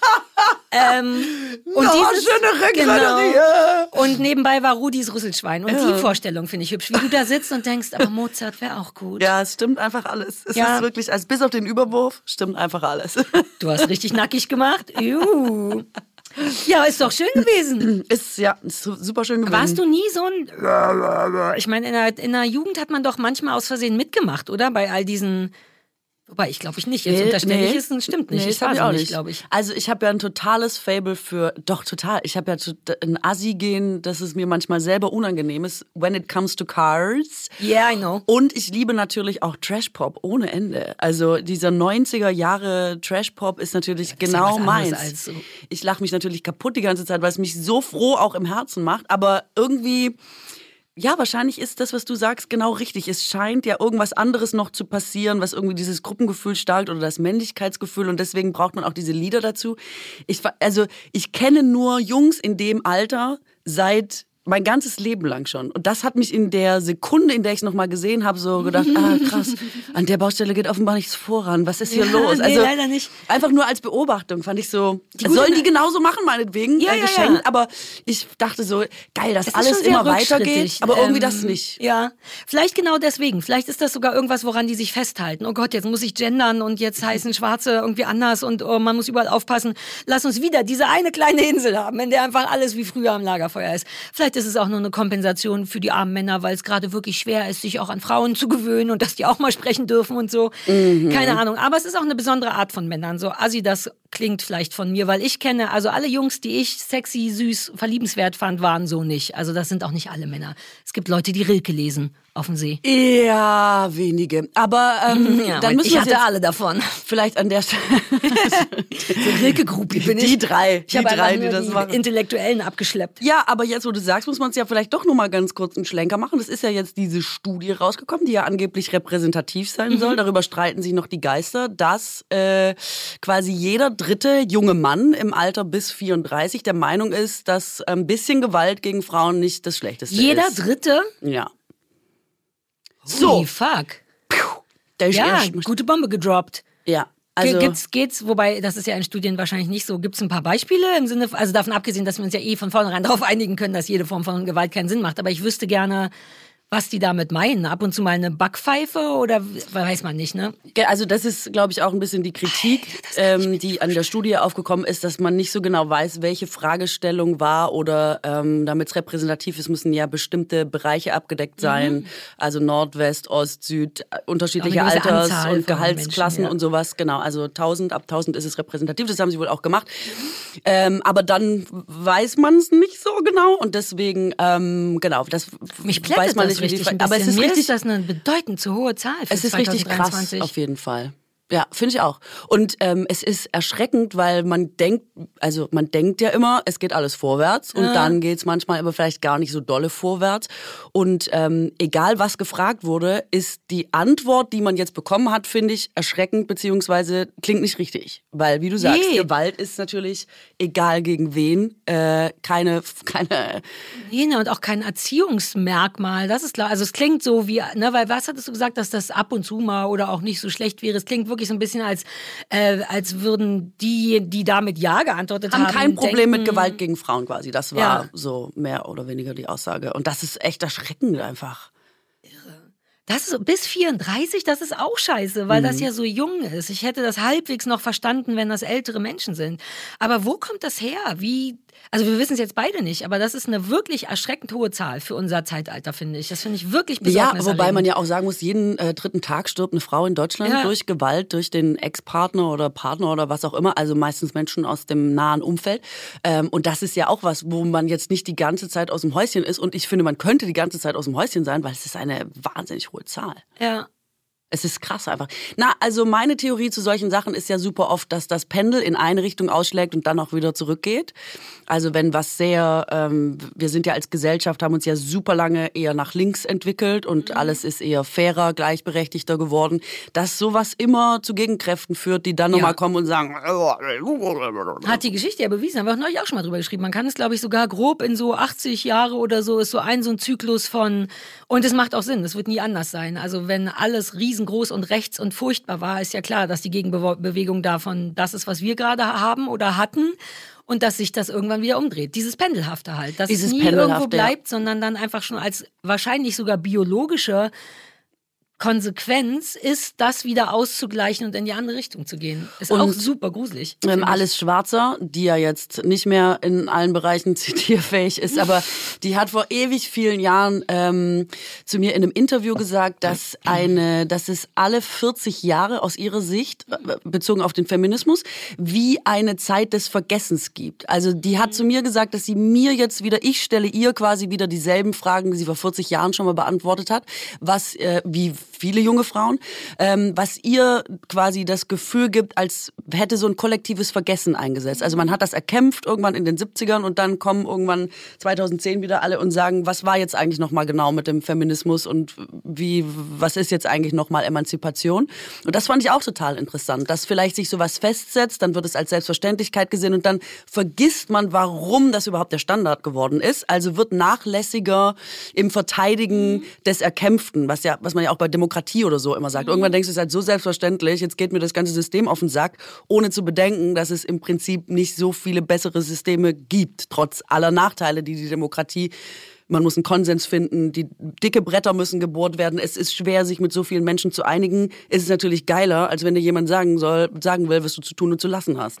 ähm, und no, dieses, schöne genau, Und nebenbei war Rudis Rüsselschwein. Und ja. die Vorstellung finde ich hübsch, wie du da sitzt und denkst, aber Mozart wäre auch gut. Ja, es stimmt einfach alles. Es ja. ist wirklich, also bis auf den Überwurf stimmt einfach alles. Du hast richtig nackig gemacht. Juhu. Ja, ist doch schön gewesen. Ist ja ist super schön gewesen. Warst du nie so ein. Ich meine, in der, in der Jugend hat man doch manchmal aus Versehen mitgemacht, oder? Bei all diesen Wobei, ich glaube ich nicht. Jetzt nee, unterstelle nee. ich es, stimmt nicht. Nee, ich habe auch nicht, glaube ich. Also ich habe ja ein totales Fable für, doch total, ich habe ja ein Assi-Gehen, dass es mir manchmal selber unangenehm ist, when it comes to cars. Yeah, I know. Und ich liebe natürlich auch Trash-Pop ohne Ende. Also dieser 90er Jahre Trash-Pop ist natürlich ja, genau ja meins. So. Ich lache mich natürlich kaputt die ganze Zeit, weil es mich so froh auch im Herzen macht, aber irgendwie ja, wahrscheinlich ist das, was du sagst, genau richtig. Es scheint ja irgendwas anderes noch zu passieren, was irgendwie dieses Gruppengefühl stärkt oder das Männlichkeitsgefühl und deswegen braucht man auch diese Lieder dazu. Ich, also, ich kenne nur Jungs in dem Alter seit mein ganzes Leben lang schon. Und das hat mich in der Sekunde, in der ich es nochmal gesehen habe, so gedacht, ah krass, an der Baustelle geht offenbar nichts voran. Was ist hier Ja, los? nee, Also leider nicht. einfach nur als Beobachtung fand ich so, Die sollen die genauso machen, meinetwegen, Ja, äh, ja, geschenkt. ja. Aber ich dachte so, geil, dass Es alles immer weitergeht, aber irgendwie Ähm, das nicht. Ja, vielleicht genau deswegen. Vielleicht ist das sogar irgendwas, woran die sich festhalten. Oh Gott, jetzt muss ich gendern und jetzt heißen Schwarze irgendwie anders und oh, man muss überall aufpassen. Lass uns wieder diese eine kleine Insel haben, in der einfach alles wie früher am Lagerfeuer ist. Vielleicht ist es auch nur eine Kompensation für die armen Männer, weil es gerade wirklich schwer ist, sich auch an Frauen zu gewöhnen und dass die auch mal sprechen dürfen und so. Mhm. Keine Ahnung. Aber es ist auch eine besondere Art von Männern. So assi das klingt vielleicht von mir, weil ich kenne, also alle Jungs, die ich sexy, süß, verliebenswert fand, waren so nicht. Also das sind auch nicht alle Männer. Es gibt Leute, die Rilke lesen auf dem See. Ja, wenige. Aber ähm, Ja, dann müssen ich wir hatte alle davon. vielleicht an der Stelle. So Rilke-Gruppi bin ich. Die drei, ich die drei, die das die machen. Intellektuellen abgeschleppt. Ja, aber jetzt, wo du sagst, muss man es ja vielleicht doch noch mal ganz kurz einen Schlenker machen. Das ist ja jetzt diese Studie rausgekommen, die ja angeblich repräsentativ sein Mhm. soll. Darüber streiten sich noch die Geister, dass äh, quasi jeder dritte junge Mann im Alter bis 34 der Meinung ist, dass ein bisschen Gewalt gegen Frauen nicht das Schlechteste Jeder ist. Dritte? Ja. So. So. fuck. Der ist Ja, gute Bombe gedroppt. ja. Also, geht's, geht's, wobei, das ist ja in Studien wahrscheinlich nicht so. Gibt's ein paar Beispiele im Sinne, also davon abgesehen, dass wir uns ja eh von vornherein darauf einigen können, dass jede Form von Gewalt keinen Sinn macht. Aber ich wüsste gerne, was die damit meinen. Ab und zu mal eine Backpfeife oder weiß man nicht, ne? Also das ist, glaube ich, auch ein bisschen die Kritik, ähm, die an der Studie aufgekommen ist, dass man nicht so genau weiß, welche Fragestellung war oder ähm, damit es repräsentativ ist, müssen ja bestimmte Bereiche abgedeckt sein. Also Nord, West, Ost, Süd, äh, unterschiedliche Alters- Anzahl und Gehaltsklassen Menschen, ja. und sowas. Genau, also 1000, ab 1000 ist es repräsentativ, das haben sie wohl auch gemacht. Ähm, aber dann weiß man es nicht so genau und deswegen, ähm, genau, das Mich weiß man das nicht, richtig Aber es ist richtig ist das eine bedeutend zu hohe Zahl für es ist richtig krass, 2023. auf jeden Fall. Ja, finde ich auch. Und ähm, es ist erschreckend, weil man denkt, also man denkt ja immer, es geht alles vorwärts und dann geht's manchmal aber vielleicht gar nicht so dolle vorwärts. Und ähm, egal was gefragt wurde, ist die Antwort, die man jetzt bekommen hat, finde ich erschreckend beziehungsweise klingt nicht richtig, weil wie du sagst, Nee. Gewalt ist natürlich egal gegen wen, äh, keine keine Nee, ne, und auch kein Erziehungsmerkmal. Das ist klar. Also es klingt so wie, ne, weil was hattest du gesagt, dass das ab und zu mal oder auch nicht so schlecht wäre? Es klingt wirklich so ein bisschen als, äh, als würden die, die damit Ja geantwortet haben, haben kein Problem denken, mit Gewalt gegen Frauen quasi. Das war Ja. so mehr oder weniger die Aussage. Und das ist echt erschreckend einfach. Das ist bis 34, das ist auch scheiße, weil Mhm. das ja so jung ist. Ich hätte das halbwegs noch verstanden, wenn das ältere Menschen sind. Aber wo kommt das her? Wie, also wir wissen es jetzt beide nicht, aber das ist eine wirklich erschreckend hohe Zahl für unser Zeitalter, finde ich. Das finde ich wirklich Ja, besorgniserregend. wobei man ja auch sagen muss, jeden äh, dritten Tag stirbt eine Frau in Deutschland Ja. durch Gewalt, durch den Ex-Partner oder Partner oder was auch immer. Also meistens Menschen aus dem nahen Umfeld. Ähm, und das ist ja auch was, wo man jetzt nicht die ganze Zeit aus dem Häuschen ist. Und ich finde, man könnte die ganze Zeit aus dem Häuschen sein, weil es ist eine wahnsinnig hohe Zahl. Ja. Es ist krass einfach. Na, also meine Theorie zu solchen Sachen ist ja super oft, dass das Pendel in eine Richtung ausschlägt und dann auch wieder zurückgeht. Also wenn was sehr, ähm, wir sind ja als Gesellschaft, haben uns ja super lange eher nach links entwickelt und alles ist eher fairer, gleichberechtigter geworden, dass sowas immer zu Gegenkräften führt, die dann Ja. nochmal kommen und sagen, Hat die Geschichte ja bewiesen, haben wir auch neulich auch schon mal drüber geschrieben. Man kann es, glaube ich, sogar grob in so 80 Jahre oder so, ist so ein so ein Zyklus von, und es macht auch Sinn, es wird nie anders sein. Also wenn alles riesengroß und rechts und furchtbar war, ist ja klar, dass die Gegenbewegung davon das ist, was wir gerade haben oder hatten. Und dass sich das irgendwann wieder umdreht. Dieses Pendelhafte halt. Dass Dieses es nie irgendwo ja. bleibt, sondern dann einfach schon als wahrscheinlich sogar biologische Konsequenz ist, das wieder auszugleichen und in die andere Richtung zu gehen. Ist Und, auch super gruselig. Ähm. Alice Schwarzer, die ja jetzt nicht mehr in allen Bereichen zitierfähig ist, aber die hat vor ewig vielen Jahren ähm, zu mir in einem Interview gesagt, dass eine, dass es alle 40 Jahre aus ihrer Sicht äh, bezogen auf den Feminismus wie eine Zeit des Vergessens gibt. Also die hat zu mir gesagt, dass sie mir jetzt wieder, ich stelle ihr quasi wieder dieselben Fragen, die sie vor 40 Jahren schon mal beantwortet hat, was äh, wie viele junge Frauen, ähm, was ihr quasi das Gefühl gibt, als hätte so ein kollektives Vergessen eingesetzt. Also man hat das erkämpft irgendwann in den 70ern und dann kommen irgendwann 2010 wieder alle und sagen, was war jetzt eigentlich nochmal genau mit dem Feminismus und wie, was ist jetzt eigentlich nochmal Emanzipation? Und das fand ich auch total interessant, dass vielleicht sich sowas festsetzt, dann wird es als Selbstverständlichkeit gesehen und dann vergisst man, warum das überhaupt der Standard geworden ist. Also wird nachlässiger im Verteidigen des Erkämpften, was ja, was man ja auch bei Demokratie oder so immer sagt. Irgendwann denkst du, es ist halt so selbstverständlich, jetzt geht mir das ganze System auf den Sack, ohne zu bedenken, dass es im Prinzip nicht so viele bessere Systeme gibt, trotz aller Nachteile, die die Demokratie man muss einen Konsens finden, die dicke Bretter müssen gebohrt werden. Es ist schwer, sich mit so vielen Menschen zu einigen. Es ist natürlich geiler, als wenn dir jemand sagen soll, sagen will, was du zu tun und zu lassen hast.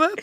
Habe.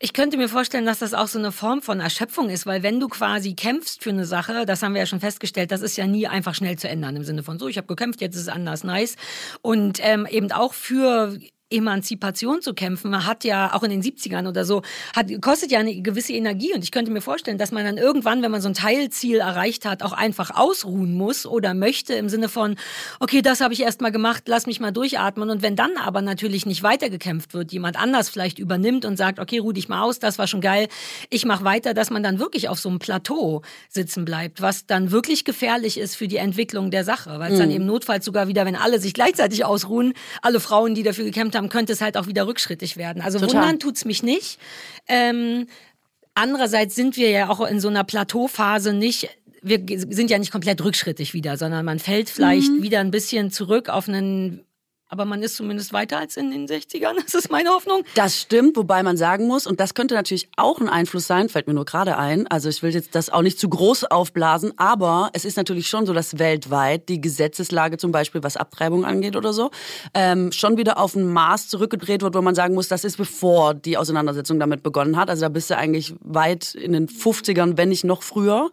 Ich könnte mir vorstellen, dass das auch so eine Form von Erschöpfung ist, weil wenn du quasi kämpfst für eine Sache, das haben wir ja schon festgestellt, das ist ja nie einfach schnell zu ändern im Sinne von so, ich habe gekämpft, jetzt ist es anders, nice. Und ähm, eben auch für Emanzipation zu kämpfen, hat ja auch in den 70ern oder so, hat, kostet ja eine gewisse Energie. Und ich könnte mir vorstellen, dass man dann irgendwann, wenn man so ein Teilziel erreicht hat, auch einfach ausruhen muss oder möchte im Sinne von, okay, das habe ich erst mal gemacht, lass mich mal durchatmen. Und wenn dann aber natürlich nicht weitergekämpft wird, jemand anders vielleicht übernimmt und sagt, okay, ruh dich mal aus, das war schon geil, ich mache weiter, dass man dann wirklich auf so einem Plateau sitzen bleibt, was dann wirklich gefährlich ist für die Entwicklung der Sache, weil es mhm. dann eben notfalls sogar wieder, wenn alle sich gleichzeitig ausruhen, alle Frauen, die dafür gekämpft haben, haben, könnte es halt auch wieder rückschrittig werden. Also Total. wundern tut's mich nicht. Ähm, andererseits sind wir ja auch in so einer Plateauphase nicht wir sind ja nicht komplett rückschrittig wieder, sondern man fällt vielleicht mhm. wieder ein bisschen zurück auf einen aber man ist zumindest weiter als in den 60ern. Das ist meine Hoffnung. Das stimmt, wobei man sagen muss, und das könnte natürlich auch ein Einfluss sein, fällt mir nur gerade ein. Also ich will jetzt das auch nicht zu groß aufblasen, aber es ist natürlich schon so, dass weltweit die Gesetzeslage zum Beispiel, was Abtreibung angeht oder so, ähm, schon wieder auf ein Maß zurückgedreht wird, wo man sagen muss, das ist bevor die Auseinandersetzung damit begonnen hat. Also da bist du eigentlich weit in den 50ern, wenn nicht noch früher.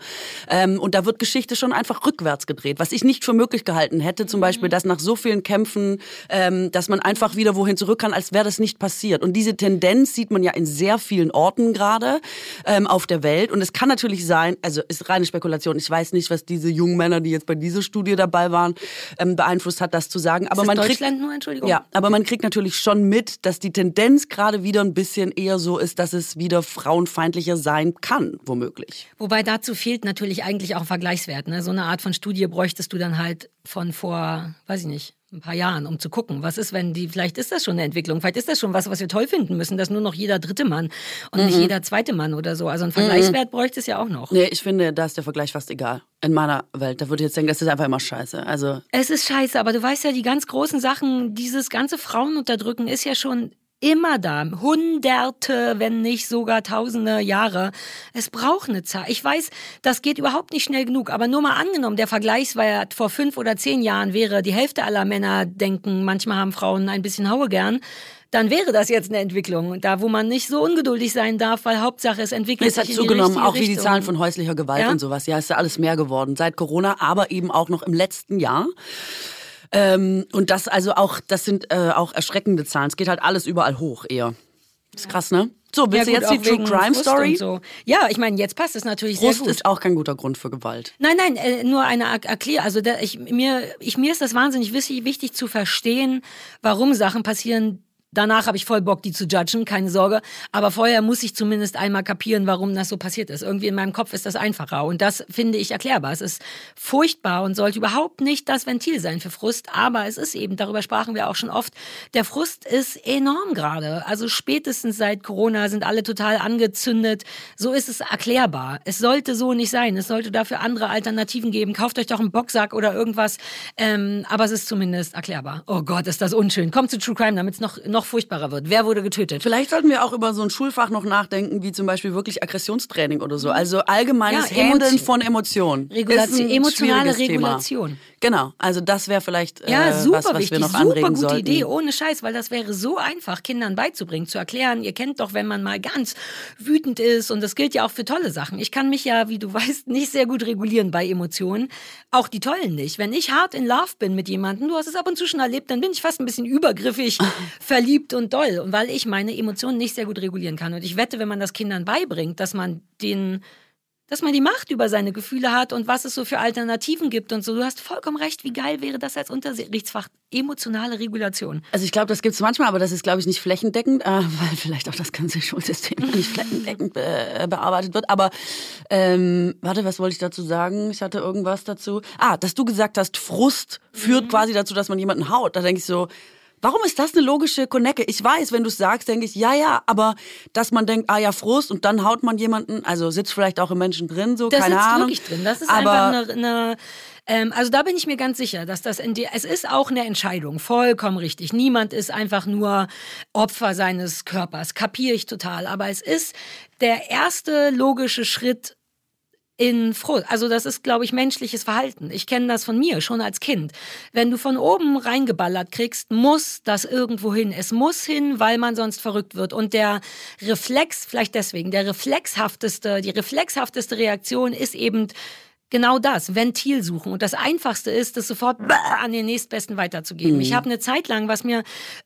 Ähm, und da wird Geschichte schon einfach rückwärts gedreht, was ich nicht für möglich gehalten hätte, zum Beispiel, dass nach so vielen Kämpfen ähm, dass man einfach wieder wohin zurück kann, als wäre das nicht passiert. Und diese Tendenz sieht man ja in sehr vielen Orten gerade ähm, auf der Welt. Und es kann natürlich sein, also ist reine Spekulation. Ich weiß nicht, was diese jungen Männer, die jetzt bei dieser Studie dabei waren, ähm, beeinflusst hat, das zu sagen. Aber man Deutschland kriegt, nur, Entschuldigung? Ja, aber man kriegt natürlich schon mit, dass die Tendenz gerade wieder ein bisschen eher so ist, dass es wieder frauenfeindlicher sein kann, womöglich. Wobei dazu fehlt natürlich eigentlich auch ein Vergleichswert. Ne? So eine Art von Studie bräuchtest du dann halt von vor, weiß ich nicht, ein paar Jahren, um zu gucken, was ist, wenn die, vielleicht ist das schon eine Entwicklung, vielleicht ist das schon was, was wir toll finden müssen, dass nur noch jeder dritte Mann und mhm. nicht jeder zweite Mann oder so. Also ein Vergleichswert mhm. bräuchte es ja auch noch. Nee, ich finde, da ist der Vergleich fast egal. In meiner Welt, da würde ich jetzt denken, das ist einfach immer scheiße. Also es ist scheiße, aber du weißt ja, die ganz großen Sachen, dieses ganze Frauenunterdrücken ist ja schon immer da. Hunderte, wenn nicht sogar tausende Jahre. Es braucht eine Zeit. Ich weiß, das geht überhaupt nicht schnell genug. Aber nur mal angenommen, der Vergleichswert vor fünf oder zehn Jahren wäre, die Hälfte aller Männer denken, manchmal haben Frauen ein bisschen Haue gern dann wäre das jetzt eine Entwicklung. Da, wo man nicht so ungeduldig sein darf, weil Hauptsache es entwickelt es sich. Es hat zugenommen, auch wie die Zahlen von häuslicher Gewalt ja? und sowas. Ja, ist ja alles mehr geworden seit Corona, aber eben auch noch im letzten Jahr. Ähm, und das also auch, das sind äh, auch erschreckende Zahlen. Es geht halt alles überall hoch eher. Ist krass, ne? So, willst ja, du jetzt die True Crime Frust Story? So. Ja, ich meine, jetzt passt es natürlich Frust sehr gut. ist auch kein guter Grund für Gewalt. Nein, nein, äh, nur eine Erklärung. Also der, ich, mir, ich, mir ist das wahnsinnig wichtig, wichtig zu verstehen, warum Sachen passieren, Danach habe ich voll Bock, die zu judgen, keine Sorge. Aber vorher muss ich zumindest einmal kapieren, warum das so passiert ist. Irgendwie in meinem Kopf ist das einfacher. Und das finde ich erklärbar. Es ist furchtbar und sollte überhaupt nicht das Ventil sein für Frust. Aber es ist eben, darüber sprachen wir auch schon oft, der Frust ist enorm gerade. Also spätestens seit Corona sind alle total angezündet. So ist es erklärbar. Es sollte so nicht sein. Es sollte dafür andere Alternativen geben. Kauft euch doch einen Boxsack oder irgendwas. Ähm, aber es ist zumindest erklärbar. Oh Gott, ist das unschön. Kommt zu True Crime, damit es noch, noch noch furchtbarer wird. Wer wurde getötet? Vielleicht sollten wir auch über so ein Schulfach noch nachdenken, wie zum Beispiel wirklich Aggressionstraining oder so. Also allgemeines ja, Handeln von Emotionen. Regulation, emotionale Regulation. Thema. Genau, also das wäre vielleicht äh, ja, super was, was wichtig, wir noch super anregen gute sollten. Idee, ohne Scheiß, weil das wäre so einfach, Kindern beizubringen, zu erklären. Ihr kennt doch, wenn man mal ganz wütend ist und das gilt ja auch für tolle Sachen. Ich kann mich ja, wie du weißt, nicht sehr gut regulieren bei Emotionen, auch die tollen nicht. Wenn ich hart in Love bin mit jemandem, du hast es ab und zu schon erlebt, dann bin ich fast ein bisschen übergriffig, verliebt und doll. Und weil ich meine Emotionen nicht sehr gut regulieren kann. Und ich wette, wenn man das Kindern beibringt, dass man den dass man die Macht über seine Gefühle hat und was es so für Alternativen gibt und so. Du hast vollkommen recht, wie geil wäre das als Unterrichtsfach? Emotionale Regulation. Also ich glaube, das gibt es manchmal, aber das ist, glaube ich, nicht flächendeckend, äh, weil vielleicht auch das ganze Schulsystem nicht flächendeckend be äh, bearbeitet wird. Aber ähm, warte, was wollte ich dazu sagen? Ich hatte irgendwas dazu. Ah, dass du gesagt hast, Frust führt mhm. quasi dazu, dass man jemanden haut. Da denke ich so, Warum ist das eine logische Konecke? Ich weiß, wenn du es sagst, denke ich, ja, ja, aber dass man denkt, ah ja, Frust und dann haut man jemanden, also sitzt vielleicht auch im Menschen drin, so, das keine sitzt Ahnung. wirklich drin. Das ist aber einfach eine, eine ähm, also da bin ich mir ganz sicher, dass das in dir, es ist auch eine Entscheidung, vollkommen richtig. Niemand ist einfach nur Opfer seines Körpers, kapiere ich total. Aber es ist der erste logische Schritt, in Frust. Also das ist, glaube ich, menschliches Verhalten. Ich kenne das von mir schon als Kind. Wenn du von oben reingeballert kriegst, muss das irgendwo hin. Es muss hin, weil man sonst verrückt wird. Und der Reflex, vielleicht deswegen, der reflexhafteste, die reflexhafteste Reaktion ist eben genau das, Ventil suchen. Und das Einfachste ist, das sofort an den nächstbesten weiterzugeben. Mhm. Ich habe eine Zeit lang, was mir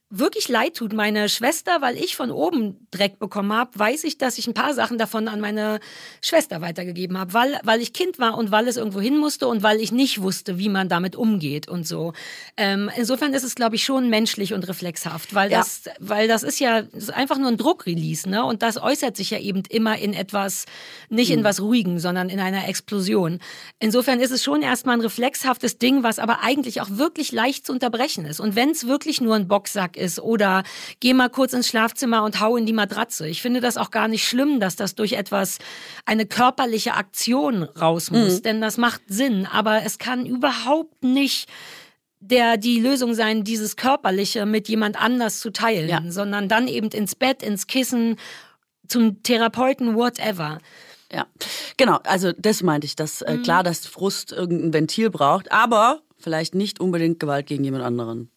wirklich leid tut, meine Schwester, weil ich von oben Dreck bekommen habe, weiß ich, dass ich ein paar Sachen davon an meine Schwester weitergegeben habe, weil, weil ich Kind war und weil es irgendwo hin musste und weil ich nicht wusste, wie man damit umgeht und so. Ähm, insofern ist es, glaube ich, schon menschlich und reflexhaft, weil ja. das, weil das ist ja das ist einfach nur ein Druckrelease, ne? Und das äußert sich ja eben immer in etwas, nicht in mhm. was Ruhigen, sondern in einer Explosion. Insofern ist es schon erstmal ein reflexhaftes Ding, was aber eigentlich auch wirklich leicht zu unterbrechen ist. Und wenn es wirklich nur ein Boxsack ist oder geh mal kurz ins Schlafzimmer und hau in die Matratze. Ich finde das auch gar nicht schlimm, dass das durch etwas, eine körperliche Aktion raus muss, mhm. denn das macht Sinn, aber es kann überhaupt nicht der die Lösung sein, dieses Körperliche mit jemand anders zu teilen, ja. sondern dann eben ins Bett, ins Kissen, zum Therapeuten, whatever. Ja, genau. Also das meinte ich, dass äh, mhm. klar, dass Frust irgendein Ventil braucht, aber vielleicht nicht unbedingt Gewalt gegen jemand anderen.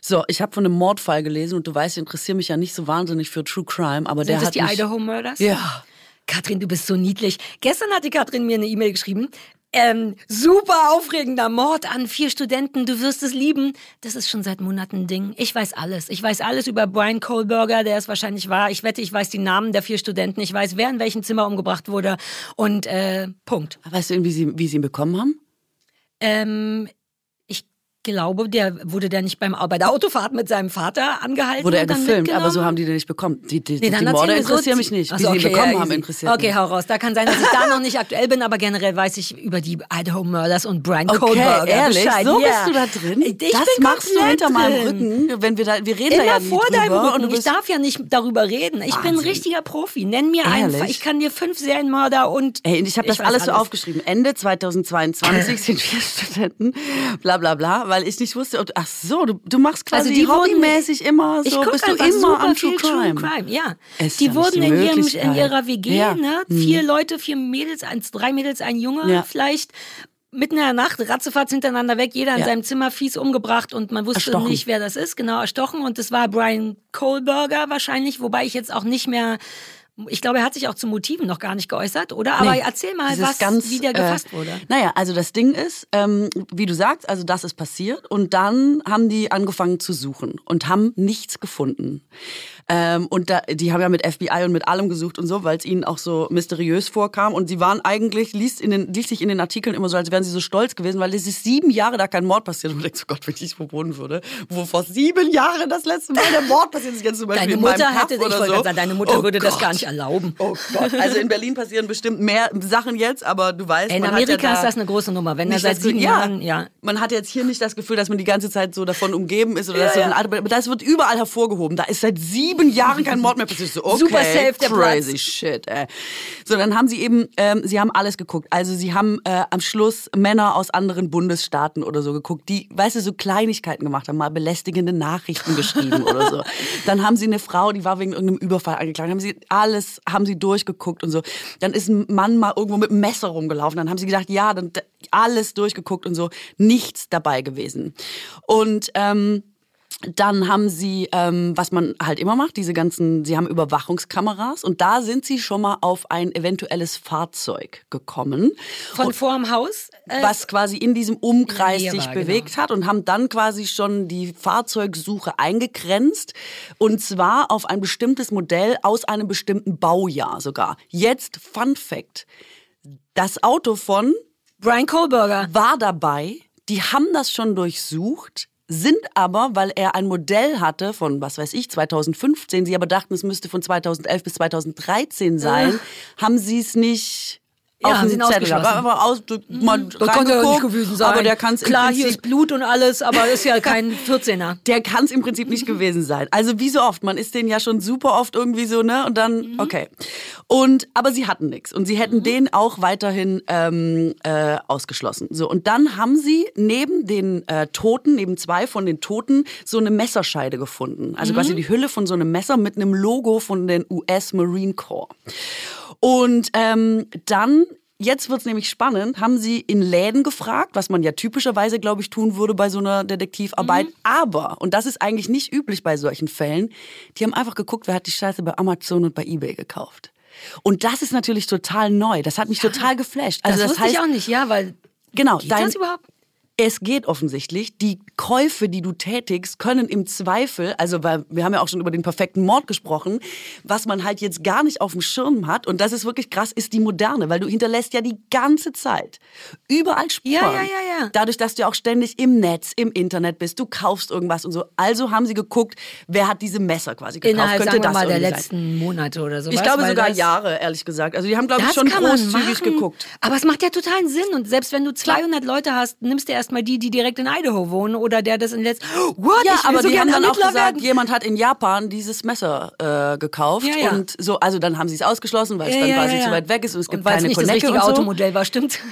So, ich habe von einem Mordfall gelesen und du weißt, ich interessiere mich ja nicht so wahnsinnig für True Crime, aber Sind der das hat die mich, Idaho Murders? Ja. Katrin, du bist so niedlich. Gestern hat die Katrin mir eine E-Mail geschrieben. Ähm, super aufregender Mord an vier Studenten, du wirst es lieben. Das ist schon seit Monaten ein Ding. Ich weiß alles. Ich weiß alles über Brian Kohlberger, der es wahrscheinlich war. Ich wette, ich weiß die Namen der vier Studenten. Ich weiß, wer in welchem Zimmer umgebracht wurde. Und äh, Punkt. Weißt du, wie sie, wie sie ihn bekommen haben? Ähm, glaube, der wurde der nicht beim bei der Autofahrt mit seinem Vater angehalten. Wurde er gefilmt, aber so haben die den nicht bekommen. Die, die, nee, die Morde interessieren so, mich nicht. Wie also, okay, sie ihn bekommen ja, haben, interessiert Okay, hau raus. Da kann sein, dass ich da noch nicht aktuell bin, aber generell weiß ich über die Idaho Murders und Brian okay, Kohlberger ehrlich? Bescheid. So bist du da drin? Ich das machst du hinter drin. meinem Rücken, wenn wir da, wir reden Immer da ja vor drüber. deinem Rücken. ich darf ja nicht darüber reden. Ich Wahnsinn. bin ein richtiger Profi. Nenn mir einen. Ich kann dir fünf Serienmörder und Ey, ich habe das alles so aufgeschrieben. Ende 2022 sind vier Studenten, bla bla bla, weil ich nicht wusste, ob Ach so, du, du machst quasi also die hobbymäßig immer so, ich bist du immer am True Crime. True Crime. Ja, es die wurden in, ihrem, in ihrer WG, ja. ne, mhm. vier mhm. Leute, vier Mädels, eins, drei Mädels, ein Junge ja. vielleicht mitten in der Nacht, ratzefatz hintereinander weg, jeder in ja. seinem Zimmer fies umgebracht und man wusste erstochen. nicht, wer das ist, genau, erstochen. Und das war Brian Kohlberger wahrscheinlich, wobei ich jetzt auch nicht mehr ich glaube, er hat sich auch zu Motiven noch gar nicht geäußert, oder? Aber nee, erzähl mal, was, ganz, wie der äh, gefasst äh, wurde. Naja, also das Ding ist, ähm, wie du sagst, also das ist passiert und dann haben die angefangen zu suchen und haben nichts gefunden. Ähm, und da, die haben ja mit FBI und mit allem gesucht und so, weil es ihnen auch so mysteriös vorkam. Und sie waren eigentlich, liest, in den, liest sich in den Artikeln immer so, als wären sie so stolz gewesen, weil es ist sieben Jahre da kein Mord passiert. Und du denkst, oh Gott, wenn ich wo wohnen würde, wo vor sieben Jahren das letzte Mal der Mord passiert ist, jetzt zum Beispiel deine Mutter hätte, ich wollte so. sagen, deine Mutter oh würde Gott. das gar nicht erlauben. Oh Gott. Also in Berlin passieren bestimmt mehr Sachen jetzt, aber du weißt, in Amerika ja da ist das eine große Nummer. Wenn er seit sieben ja, Jahren, ja. Man hat jetzt hier nicht das Gefühl, dass man die ganze Zeit so davon umgeben ist oder ja, dass so ein, aber das wird überall hervorgehoben. Da ist seit sieben Jahren kein Mord mehr passiert. So, okay, Super safe der crazy Platz. shit. Ey. So, dann haben sie eben, ähm, sie haben alles geguckt. Also sie haben äh, am Schluss Männer aus anderen Bundesstaaten oder so geguckt, die, weißt du, so Kleinigkeiten gemacht haben, mal belästigende Nachrichten geschrieben oder so. Dann haben sie eine Frau, die war wegen irgendeinem Überfall angeklagt. Haben sie alles, haben sie durchgeguckt und so. Dann ist ein Mann mal irgendwo mit einem Messer rumgelaufen. Dann haben sie gedacht, ja, dann alles durchgeguckt und so. Nichts dabei gewesen. Und ähm, dann haben sie, ähm, was man halt immer macht, diese ganzen, sie haben Überwachungskameras und da sind sie schon mal auf ein eventuelles Fahrzeug gekommen. Von vor dem Haus? Äh, was quasi in diesem Umkreis sich war, bewegt genau. hat und haben dann quasi schon die Fahrzeugsuche eingegrenzt und zwar auf ein bestimmtes Modell aus einem bestimmten Baujahr sogar. Jetzt Fun Fact. Das Auto von Brian Kohlberger war dabei. Die haben das schon durchsucht sind aber, weil er ein Modell hatte von, was weiß ich, 2015, sie aber dachten, es müsste von 2011 bis 2013 sein, äh. haben sie es nicht ja, auf den Zettel. Aber aus, mhm. Das kann ja nicht gewesen sein. Aber der kann's Klar, hier ist Blut und alles, aber ist ja kein 14er. Der kann es im Prinzip nicht gewesen sein. Also wie so oft, man ist den ja schon super oft irgendwie so, ne? Und dann, mhm. okay. Und aber sie hatten nichts und sie hätten mhm. den auch weiterhin ähm, äh, ausgeschlossen. So und dann haben sie neben den äh, Toten, neben zwei von den Toten, so eine Messerscheide gefunden. Also mhm. quasi die Hülle von so einem Messer mit einem Logo von den US Marine Corps. Und ähm, dann Jetzt wird's nämlich spannend. Haben sie in Läden gefragt, was man ja typischerweise, glaube ich, tun würde bei so einer Detektivarbeit. Mhm. Aber, und das ist eigentlich nicht üblich bei solchen Fällen, die haben einfach geguckt, wer hat die Scheiße bei Amazon und bei Ebay gekauft. Und das ist natürlich total neu. Das hat mich ja, total geflasht. Also das, das wusste heißt, ich auch nicht, ja, weil genau, geht dein, das überhaupt? Es geht offensichtlich. Die Käufe, die du tätigst, können im Zweifel, also weil wir haben ja auch schon über den perfekten Mord gesprochen, was man halt jetzt gar nicht auf dem Schirm hat, und das ist wirklich krass, ist die moderne, weil du hinterlässt ja die ganze Zeit überall Spuren. Ja, ja, ja, ja. Dadurch, dass du auch ständig im Netz, im Internet bist, du kaufst irgendwas und so. Also haben sie geguckt, wer hat diese Messer quasi gekauft. Innerhalb, Könnte sagen das mal, der sein. letzten Monate oder so. Ich glaube sogar Jahre, ehrlich gesagt. Also die haben, glaube ich, schon großzügig geguckt. Aber es macht ja totalen Sinn. Und selbst wenn du 200 Leute hast, nimmst du erst erstmal die, die direkt in Idaho wohnen oder der das in letzt. What? Ja, aber so die haben dann auch gesagt, werden. jemand hat in Japan dieses Messer äh, gekauft Ja, ja. und so, also dann haben sie es ausgeschlossen, weil es dann quasi zu weit weg ist und es gibt und keine nicht das Konecke richtige und so. Automodell war, stimmt.